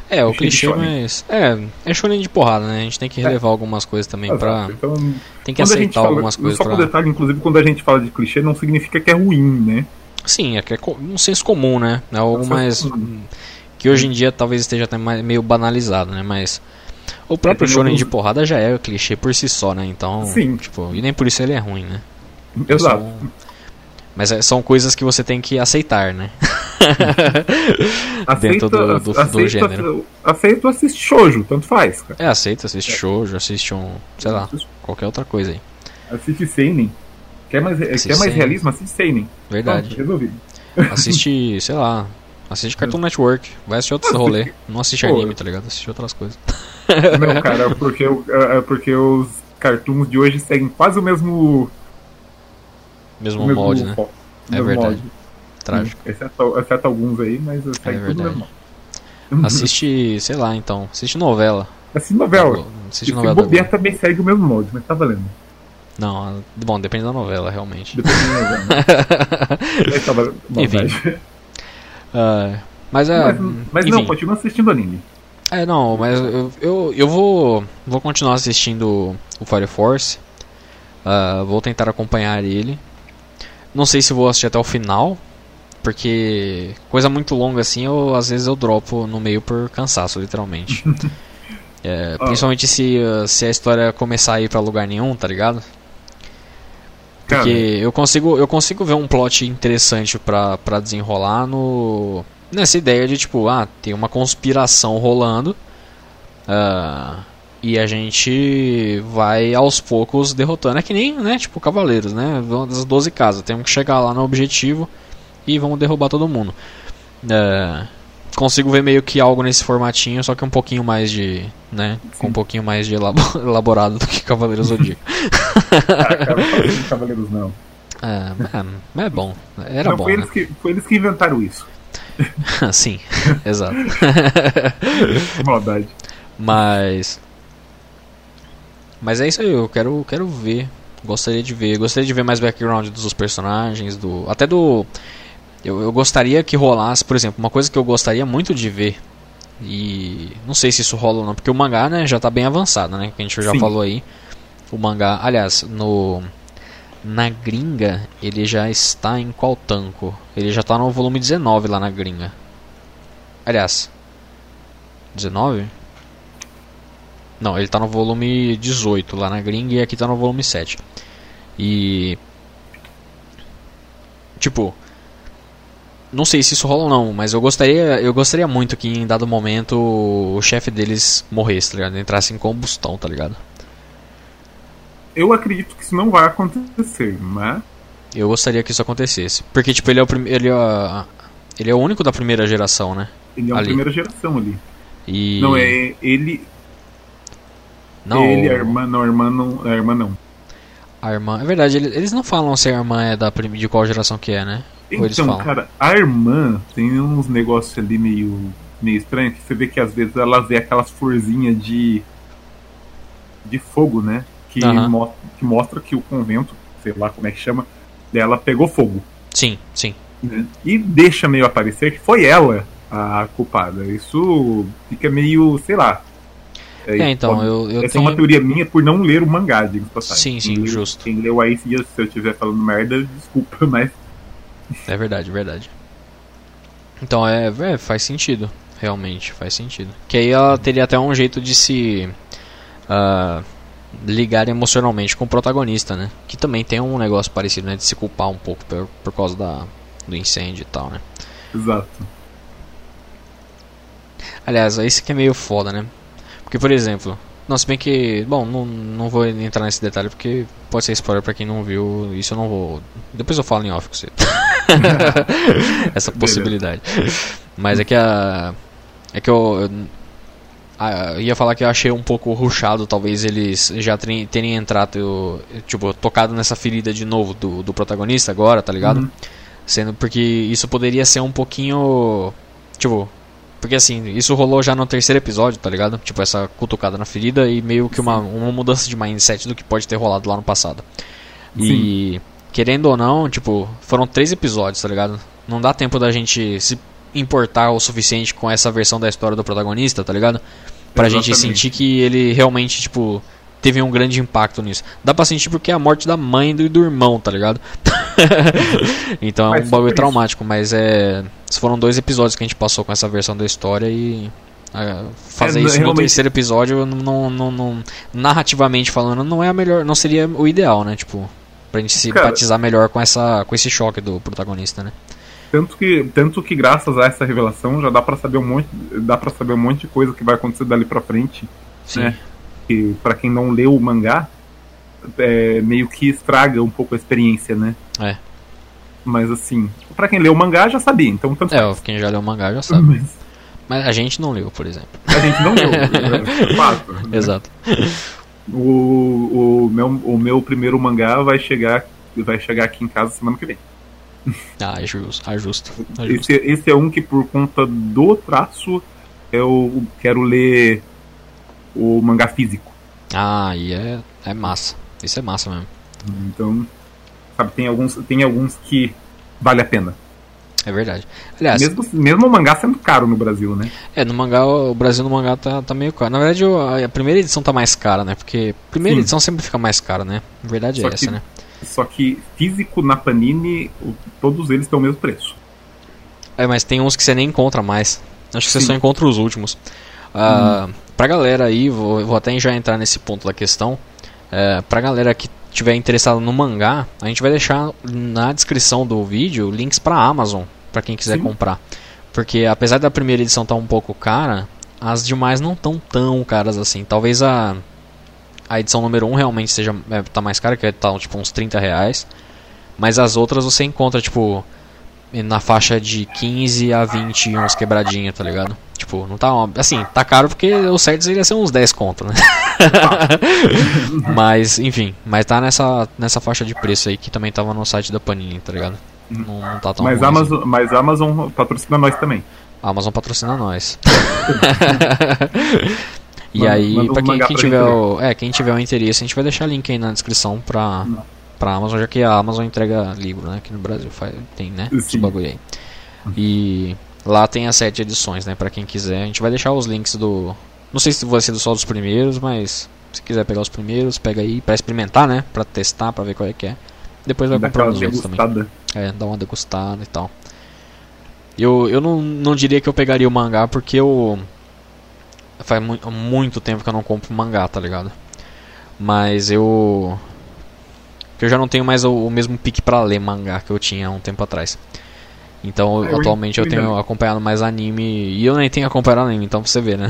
A: É, o
B: Clichê
A: mas. É, é shonen de porrada, né? A gente tem que relevar algumas coisas também pra.
B: Exato. Então,
A: Tem que aceitar
B: fala,
A: algumas coisas
B: só
A: pra.
B: detalhe, inclusive, quando a gente fala de clichê, não significa que é ruim, né?
A: Sim, é que é um senso comum, né? É algo
B: senso
A: mais.
B: comum.
A: Que hoje em dia talvez esteja até mais, meio banalizado, né? Mas. O próprio
B: É,
A: shonen
B: alguns-
A: de porrada já é clichê por si só, né? Então.
B: Sim.
A: Tipo, e nem por isso ele é ruim, né?
B: Exato.
A: São- Mas é- são coisas que você tem que aceitar, né? Dentro do- do- do
B: aceita,
A: gênero.
B: Aceito assistir shoujo, tanto faz, cara.
A: É, aceita, assiste shoujo, assiste um. sei lá, qualquer outra coisa aí.
B: Assiste seinen. Quer mais,
A: Assiste
B: quer mais
A: seinen.
B: realismo? Assiste seinen.
A: Verdade.
B: Pronto, resolvido.
A: Assiste, sei lá, Assiste Cartoon Network. Vai assistir outros rolê. Não assiste
B: Pô.
A: anime, tá ligado? Assiste outras coisas.
B: Não, cara, é porque, é porque os cartoons de hoje seguem quase o mesmo.
A: Mesmo
B: o mesmo
A: molde, né? É
B: mesmo
A: verdade.
B: molde.
A: Extrato.
B: Exceto, exceto alguns aí, mas segue tudo
A: É verdade.
B: mesmo.
A: Assiste, sei lá, então. Assiste novela.
B: Assiste novela.
A: Assiste novela
B: se bobear também segue o mesmo molde, mas tá valendo.
A: Não, bom, depende da novela, realmente.
B: Depois da novela. Mas tá.
A: Enfim. Ah, mas é.
B: Mas, mas não, continua assistindo anime.
A: É, não, mas eu, eu, eu vou, vou continuar assistindo o Fire Force. Ah, vou tentar acompanhar ele. Não sei se vou assistir até o final, porque coisa muito longa assim, eu, às vezes eu dropo no meio por cansaço, literalmente. É, principalmente se, ah, se a história começar a ir pra lugar nenhum, tá ligado? Porque eu consigo, eu consigo ver um plot interessante pra, pra desenrolar no. Nessa ideia de tipo, ah, tem uma conspiração rolando. ah, e a gente vai aos poucos derrotando. É que nem, né, tipo, Cavaleiros, né? Das 12 casas. Temos que chegar lá no objetivo e vamos derrubar todo mundo. É, consigo ver meio que algo nesse formatinho, só que um pouquinho mais de. né? Com um
B: Sim.
A: pouquinho mais de elabo- elaborado do que Cavaleiros Zodíaco.
B: cara, não de Cavaleiros, não.
A: É, é, é bom. Era
B: não,
A: bom,
B: foi,
A: né?
B: eles que, foi eles que inventaram isso.
A: Sim, exato.
B: Maldade.
A: Mas. Mas é isso aí, eu quero, quero ver. Gostaria de ver. Gostaria de ver mais background dos personagens, do. Até do. Eu, eu gostaria que rolasse, por exemplo, uma coisa que eu gostaria muito de ver. E não sei se isso rola ou não, porque o mangá né, já tá bem avançado, né? Que a gente já
B: Sim.
A: falou aí. O mangá, aliás, no. Na gringa, ele já está em qual tanco? Ele já tá no volume 19 lá na gringa. Aliás, 19? Não, ele tá no volume 18 lá na gringa e aqui tá no volume 7. E. Tipo. Não sei se isso rola ou não, mas eu gostaria, eu gostaria muito que em dado momento o chefe deles morresse, tá ligado? Entrasse em combustão, tá ligado?
B: Eu acredito que isso não vai acontecer, mas.
A: Eu gostaria que isso acontecesse. Porque, tipo, ele é o, prim- ele é, a- ele é o único da primeira geração, né?
B: Ele é uma
A: Ali.
B: primeira geração ali.
A: E.
B: Não, é ele.
A: Não,
B: ele, a irmã, não, a irmã não. A irmã não.
A: A irmã. É verdade, ele- eles não falam se a irmã é da de qual geração que é, né?
B: Então, cara, a irmã tem uns negócios ali meio, meio estranhos que você vê que às vezes ela vê aquelas florzinhas de. de fogo, né? Que,
A: Aham.
B: mo- que mostra que o convento, sei lá como é que chama, dela pegou fogo.
A: Sim, sim.
B: né? E deixa meio aparecer que foi ela a culpada. Isso fica meio, sei lá.
A: É, então, eu, eu
B: Essa é
A: tenho.
B: uma teoria minha por não ler o mangá, digo passagem.
A: Sim, sim,
B: Quem leu-
A: justo.
B: Quem leu aí, se eu estiver falando merda, desculpa, mas
A: É verdade, verdade. Então, é, é, faz sentido. Realmente, faz sentido. Que aí ela teria até um jeito de se ah, ligar emocionalmente com o protagonista, né? Que também tem um negócio parecido, né? De se culpar um pouco por, por causa da, do incêndio e tal, né?
B: exato.
A: Aliás, esse que é meio foda, né? Porque, por exemplo, não, se bem que. Bom, não, não vou entrar nesse detalhe porque pode ser spoiler pra quem não viu. Isso eu não vou. Depois eu falo em off com você. Essa possibilidade. Mas é que a. É que eu. ah, eu ia falar que eu achei um pouco ruchado, talvez eles já terem, entrado, tipo, tocado nessa ferida de novo do, do protagonista agora, tá ligado?
B: Uhum.
A: Sendo porque isso poderia ser um pouquinho. Tipo. Porque assim, isso rolou já no terceiro episódio, tá ligado? Tipo, essa cutucada na ferida e meio que uma, uma mudança de mindset do que pode ter rolado lá no passado. E. Querendo ou não, tipo, foram três episódios, tá ligado? Não dá tempo da gente se importar o suficiente com essa versão da história do protagonista, tá ligado? Pra gente
B: Exatamente.
A: sentir que ele realmente, tipo, teve um grande impacto nisso. Dá pra sentir porque é a morte da mãe e do, irmão, tá ligado? então é um bagulho traumático, mas é. Foram dois episódios que a gente passou com essa versão da história e. é, fazer
B: É,
A: isso no
B: realmente-
A: terceiro episódio, não, não, não- narrativamente falando, não é a melhor. Não seria o ideal, né? Tipo, pra gente
B: Cara-
A: simpatizar melhor com, essa, com esse choque do protagonista, né?
B: Tanto que, tanto que graças a essa revelação já dá pra saber um monte, dá para saber um monte de coisa que vai acontecer dali pra frente,
A: Sim.
B: né? Que para quem não leu o mangá, é, meio que estraga um pouco a experiência, né?
A: É.
B: Mas assim, pra quem leu o mangá já sabia, então tanto
A: É,
B: faz.
A: quem já leu o mangá já sabe.
B: Mas
A: Mas a gente não leu, por exemplo.
B: a gente não leu. é fato, né?
A: Exato.
B: O, o, meu, o meu primeiro mangá vai chegar, vai chegar aqui em casa semana que vem.
A: Ah, é justo. Justo. É justo.
B: Esse, esse é um que por conta do traço eu quero ler o mangá físico.
A: Ah, e é, é massa. Isso é massa mesmo.
B: Então, sabe, tem alguns, tem alguns que vale a pena.
A: É verdade. Aliás,
B: Mesmo, mesmo o mangá sendo caro no Brasil, né?
A: é, no mangá, o Brasil no mangá tá, tá meio caro. Na verdade, a, primeira edição tá mais cara, né? Porque a primeira
B: Sim.
A: edição sempre fica mais cara, né? A verdade
B: Só
A: é essa,
B: que-
A: né?
B: Só que físico na Panini, todos eles têm o mesmo preço.
A: É, mas tem uns que você nem encontra mais. Acho que você
B: Sim.
A: só encontra os últimos. Ah, Pra galera aí, vou, vou até já entrar nesse ponto da questão. É, pra galera que tiver interessado no mangá, a gente vai deixar na descrição do vídeo links pra Amazon, pra quem quiser
B: Sim.
A: comprar. Porque apesar da primeira edição estar um pouco cara, as demais não estão tão caras assim. Talvez a, a edição número 1 realmente seja é, tá mais cara, que tá tipo uns 30 reais. Mas as outras você encontra, tipo, na faixa de 15 a 20 e uns quebradinha, tá ligado? Tipo, não tá. uma- Assim, tá caro porque o certo seria ser uns 10 conto, né? mas, enfim, mas tá nessa, nessa faixa de preço aí que também tava no site da Panini, tá ligado? Não, não tá tão
B: Mas
A: ruim
B: a
A: assim.
B: Amazon, mas Amazon patrocina nós também.
A: A Amazon patrocina nós. e
B: Manda-
A: aí,
B: manda
A: pra quem, quem
B: pra
A: tiver o, é, quem tiver o interesse, a gente vai deixar link aí na descrição pra, pra Amazon, já que a Amazon entrega livro, né? Aqui no Brasil faz, tem, né? Esse
B: Sim.
A: bagulho aí. E lá tem as sete edições, né? Pra quem quiser. A gente vai deixar os links do. Não sei se vai ser só dos primeiros, mas se quiser pegar os primeiros, pega aí pra experimentar, né? Pra testar, pra ver qual é que é. Depois vai comprando os outros também. É, dar uma degustada e tal. Eu, eu não, não diria que eu pegaria o mangá porque eu. Faz mu muito tempo que eu não compro mangá, tá ligado? Mas eu. que eu já não tenho mais o, o mesmo pique pra ler mangá que eu tinha há um tempo atrás. Então,
B: Ah, eu
A: atualmente eu tenho acompanhado mais anime. E eu nem tenho acompanhado anime, então pra você ver, né?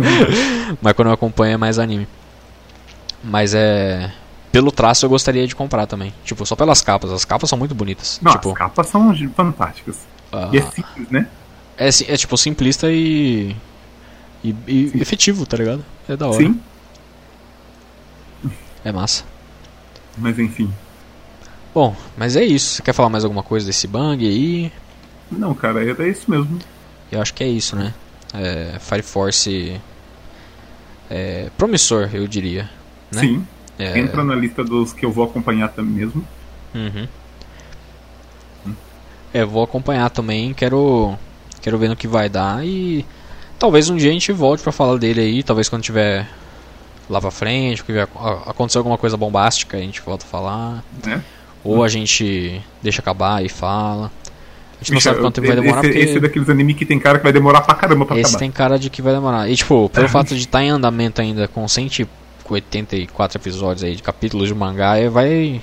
A: Mas quando eu acompanho é mais anime. Mas é. Pelo traço eu gostaria de comprar também. Tipo, só pelas capas. As capas são muito bonitas.
B: Não,
A: tipo,
B: as capas são fantásticas.
A: ah,
B: E é simples, né?
A: é, é tipo simplista e. E, e efetivo, tá ligado? É da hora.
B: Sim,
A: É massa.
B: mas enfim.
A: Bom, mas é isso. Você quer falar mais alguma coisa desse bang aí?
B: Não, cara, é, é isso mesmo.
A: Eu acho que é isso, né? É, Fire Force. É, promissor, eu diria. Né?
B: Sim,
A: É,
B: entra na lista dos que eu vou acompanhar também mesmo.
A: Uhum. É, vou acompanhar também, quero quero ver no que vai dar e talvez um dia a gente volte pra falar dele aí, talvez quando tiver lá pra frente, que tiver acontecer alguma coisa bombástica, a gente volta a falar,
B: Né?
A: Ou a gente deixa acabar e fala. A gente não
B: Bicho,
A: sabe quanto tempo vai
B: esse,
A: demorar
B: esse
A: porque
B: é daqueles anime que tem cara que vai demorar pra caramba pra
A: esse
B: acabar.
A: tem cara de que vai demorar. E tipo, pelo fato de estar em andamento ainda com 184 episódios aí de capítulos de mangá, é, vai.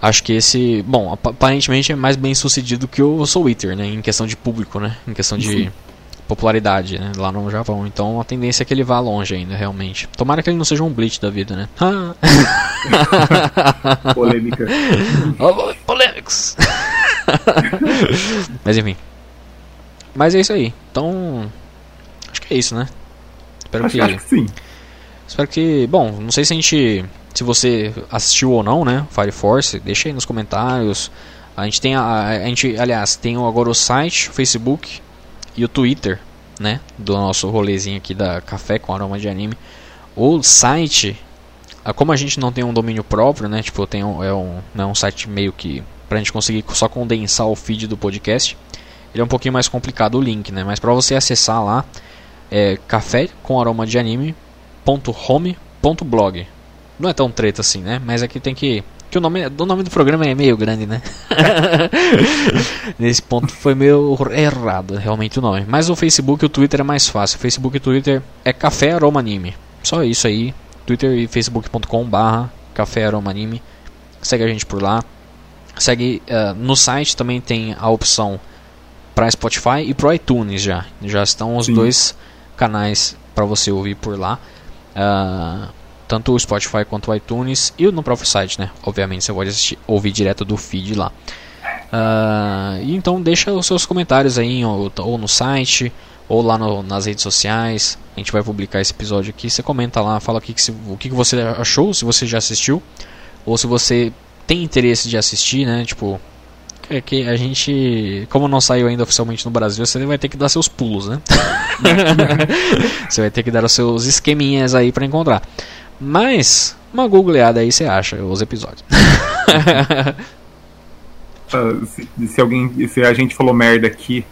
A: Acho que esse. Bom, ap- aparentemente é mais bem sucedido que o Soul Eater, né? Em questão de público, né? Em questão de
B: Sim.
A: Popularidade, né? Lá no Japão. Então a tendência é que ele vá longe ainda, realmente. Tomara que ele não seja um Bleach da vida, né?
B: Polêmica.
A: oh, polêmicos! Mas enfim. Mas é isso aí. Então. Acho que é isso, né? Espero
B: acho,
A: que.
B: acho que sim.
A: Espero que. Bom, não sei se a gente. Se você assistiu ou não, né? Fire Force, deixa aí nos comentários. A gente tem a, a gente, aliás, tem agora o site, o Facebook e o Twitter, né? Do nosso rolezinho aqui da Café com Aroma de Anime. O site, ah, como a gente não tem um domínio próprio, né? Tipo, tem um, é um, é um site meio que pra gente conseguir só condensar o feed do podcast. Ele é um pouquinho mais complicado o link, né? Mas pra você acessar lá é café com aroma de anime.home.blog. Não é tão treta assim, né? Mas aqui tem que que o nome, o nome do programa é meio grande, né? Nesse ponto foi meio errado, realmente o nome. Mas o Facebook e o Twitter é mais fácil. Facebook e Twitter é Café Aroma Anime. Só isso aí. Twitter e facebook.com barra Café Aroma Anime. Segue a gente por lá. Segue eh, no site também tem a opção para Spotify e pro iTunes já. Já estão os
B: Sim.
A: dois canais para você ouvir por lá. Ah, tanto o Spotify quanto o iTunes e no próprio site, né? Obviamente você pode assistir, ouvir direto do feed lá. Uh, então deixa os seus comentários aí ou, ou no site ou lá no, nas redes sociais. A gente vai publicar esse episódio aqui. Você comenta lá, fala o que, que, o que você achou, se você já assistiu ou se você tem interesse de assistir, né? Tipo, é que a gente, como não saiu ainda oficialmente no Brasil, você vai ter que dar seus pulos, né? você vai ter que dar os seus esqueminhas aí para encontrar. Mas, uma googleada aí você acha os episódios.
C: uh, se, se, alguém, se a gente falou merda aqui,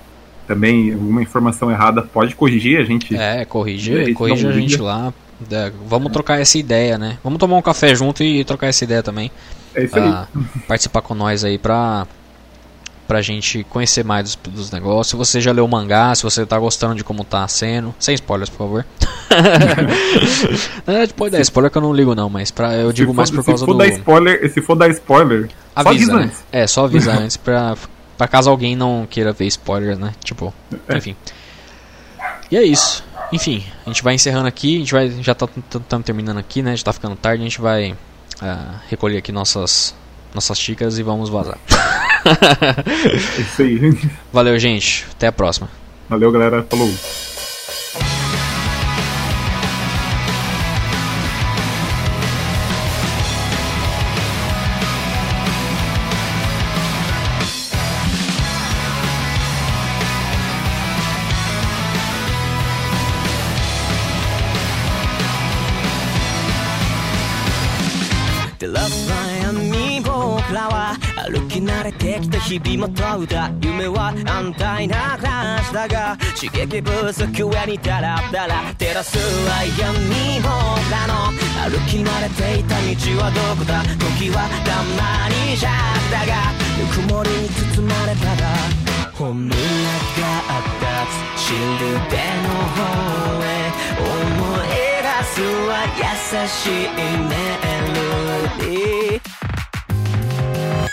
C: também, alguma informação errada, pode corrigir a gente.
A: É, corrige, corrige a gente lá. É, vamos trocar essa ideia, né? Vamos tomar um café junto e trocar essa ideia também.
C: É isso aí.
A: participar com nós aí pra, pra gente conhecer mais dos, dos, negócios. Se você já leu o mangá, se você tá gostando de como tá sendo. Sem spoilers, por favor. Na verdade, pode dar spoiler que eu não ligo não, mas pra, eu digo for, mais por causa
C: for
A: do...
C: Dar spoiler, se for dar spoiler,
A: avisa, só avisa né? antes. É, só avisa antes pra, pra caso alguém não queira ver spoilers, né? Tipo, é. enfim. E é isso. Enfim, a gente vai encerrando aqui, a gente vai já tá, tá terminando aqui, né? Já tá ficando tarde, a gente vai uh, recolher aqui nossas nossas xícaras e vamos vazar.
C: É isso aí.
A: Valeu, gente. Até a próxima.
C: Valeu, galera. Falou. 日々も問うた夢は安泰な暮らしだ？が刺激不足上にダラダラ照らすは闇僕らの歩き慣れていた道はどこだ？時はたまに弱だ？がぬくもりに包まれたら本村があったシルベの方へ思い出すは優しいメロディー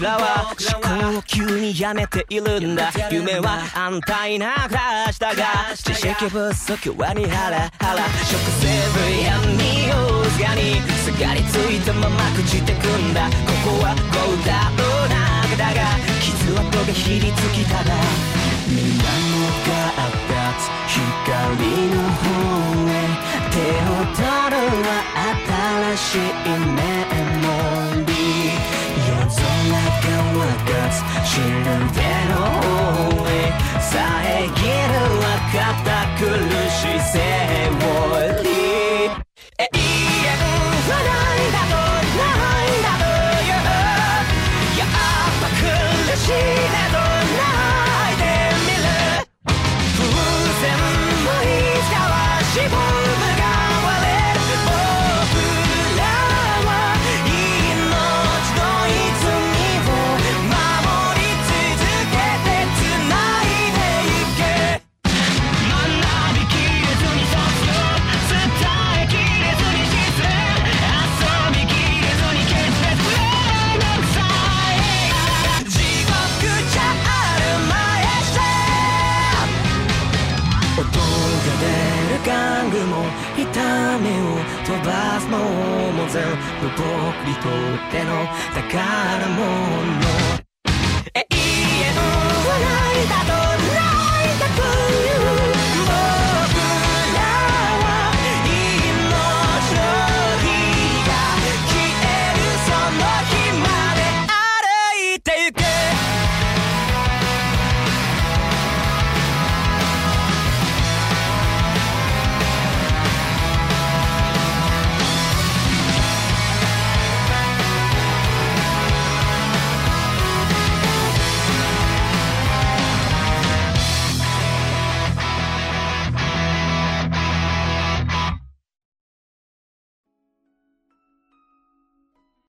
C: らは思考を急にやめているんだ。夢は安泰な暮らしだが知識不足はにハラハラ。食せる闇をすがにすがりついたまま朽ちてくんだ。ここはゴーダの中だが傷跡がひりつきただ。みんなのが光の方へ。手を取るは新しいメモリーつ死ぬでの覆い遮るはた苦しい性を僕にとっての宝物。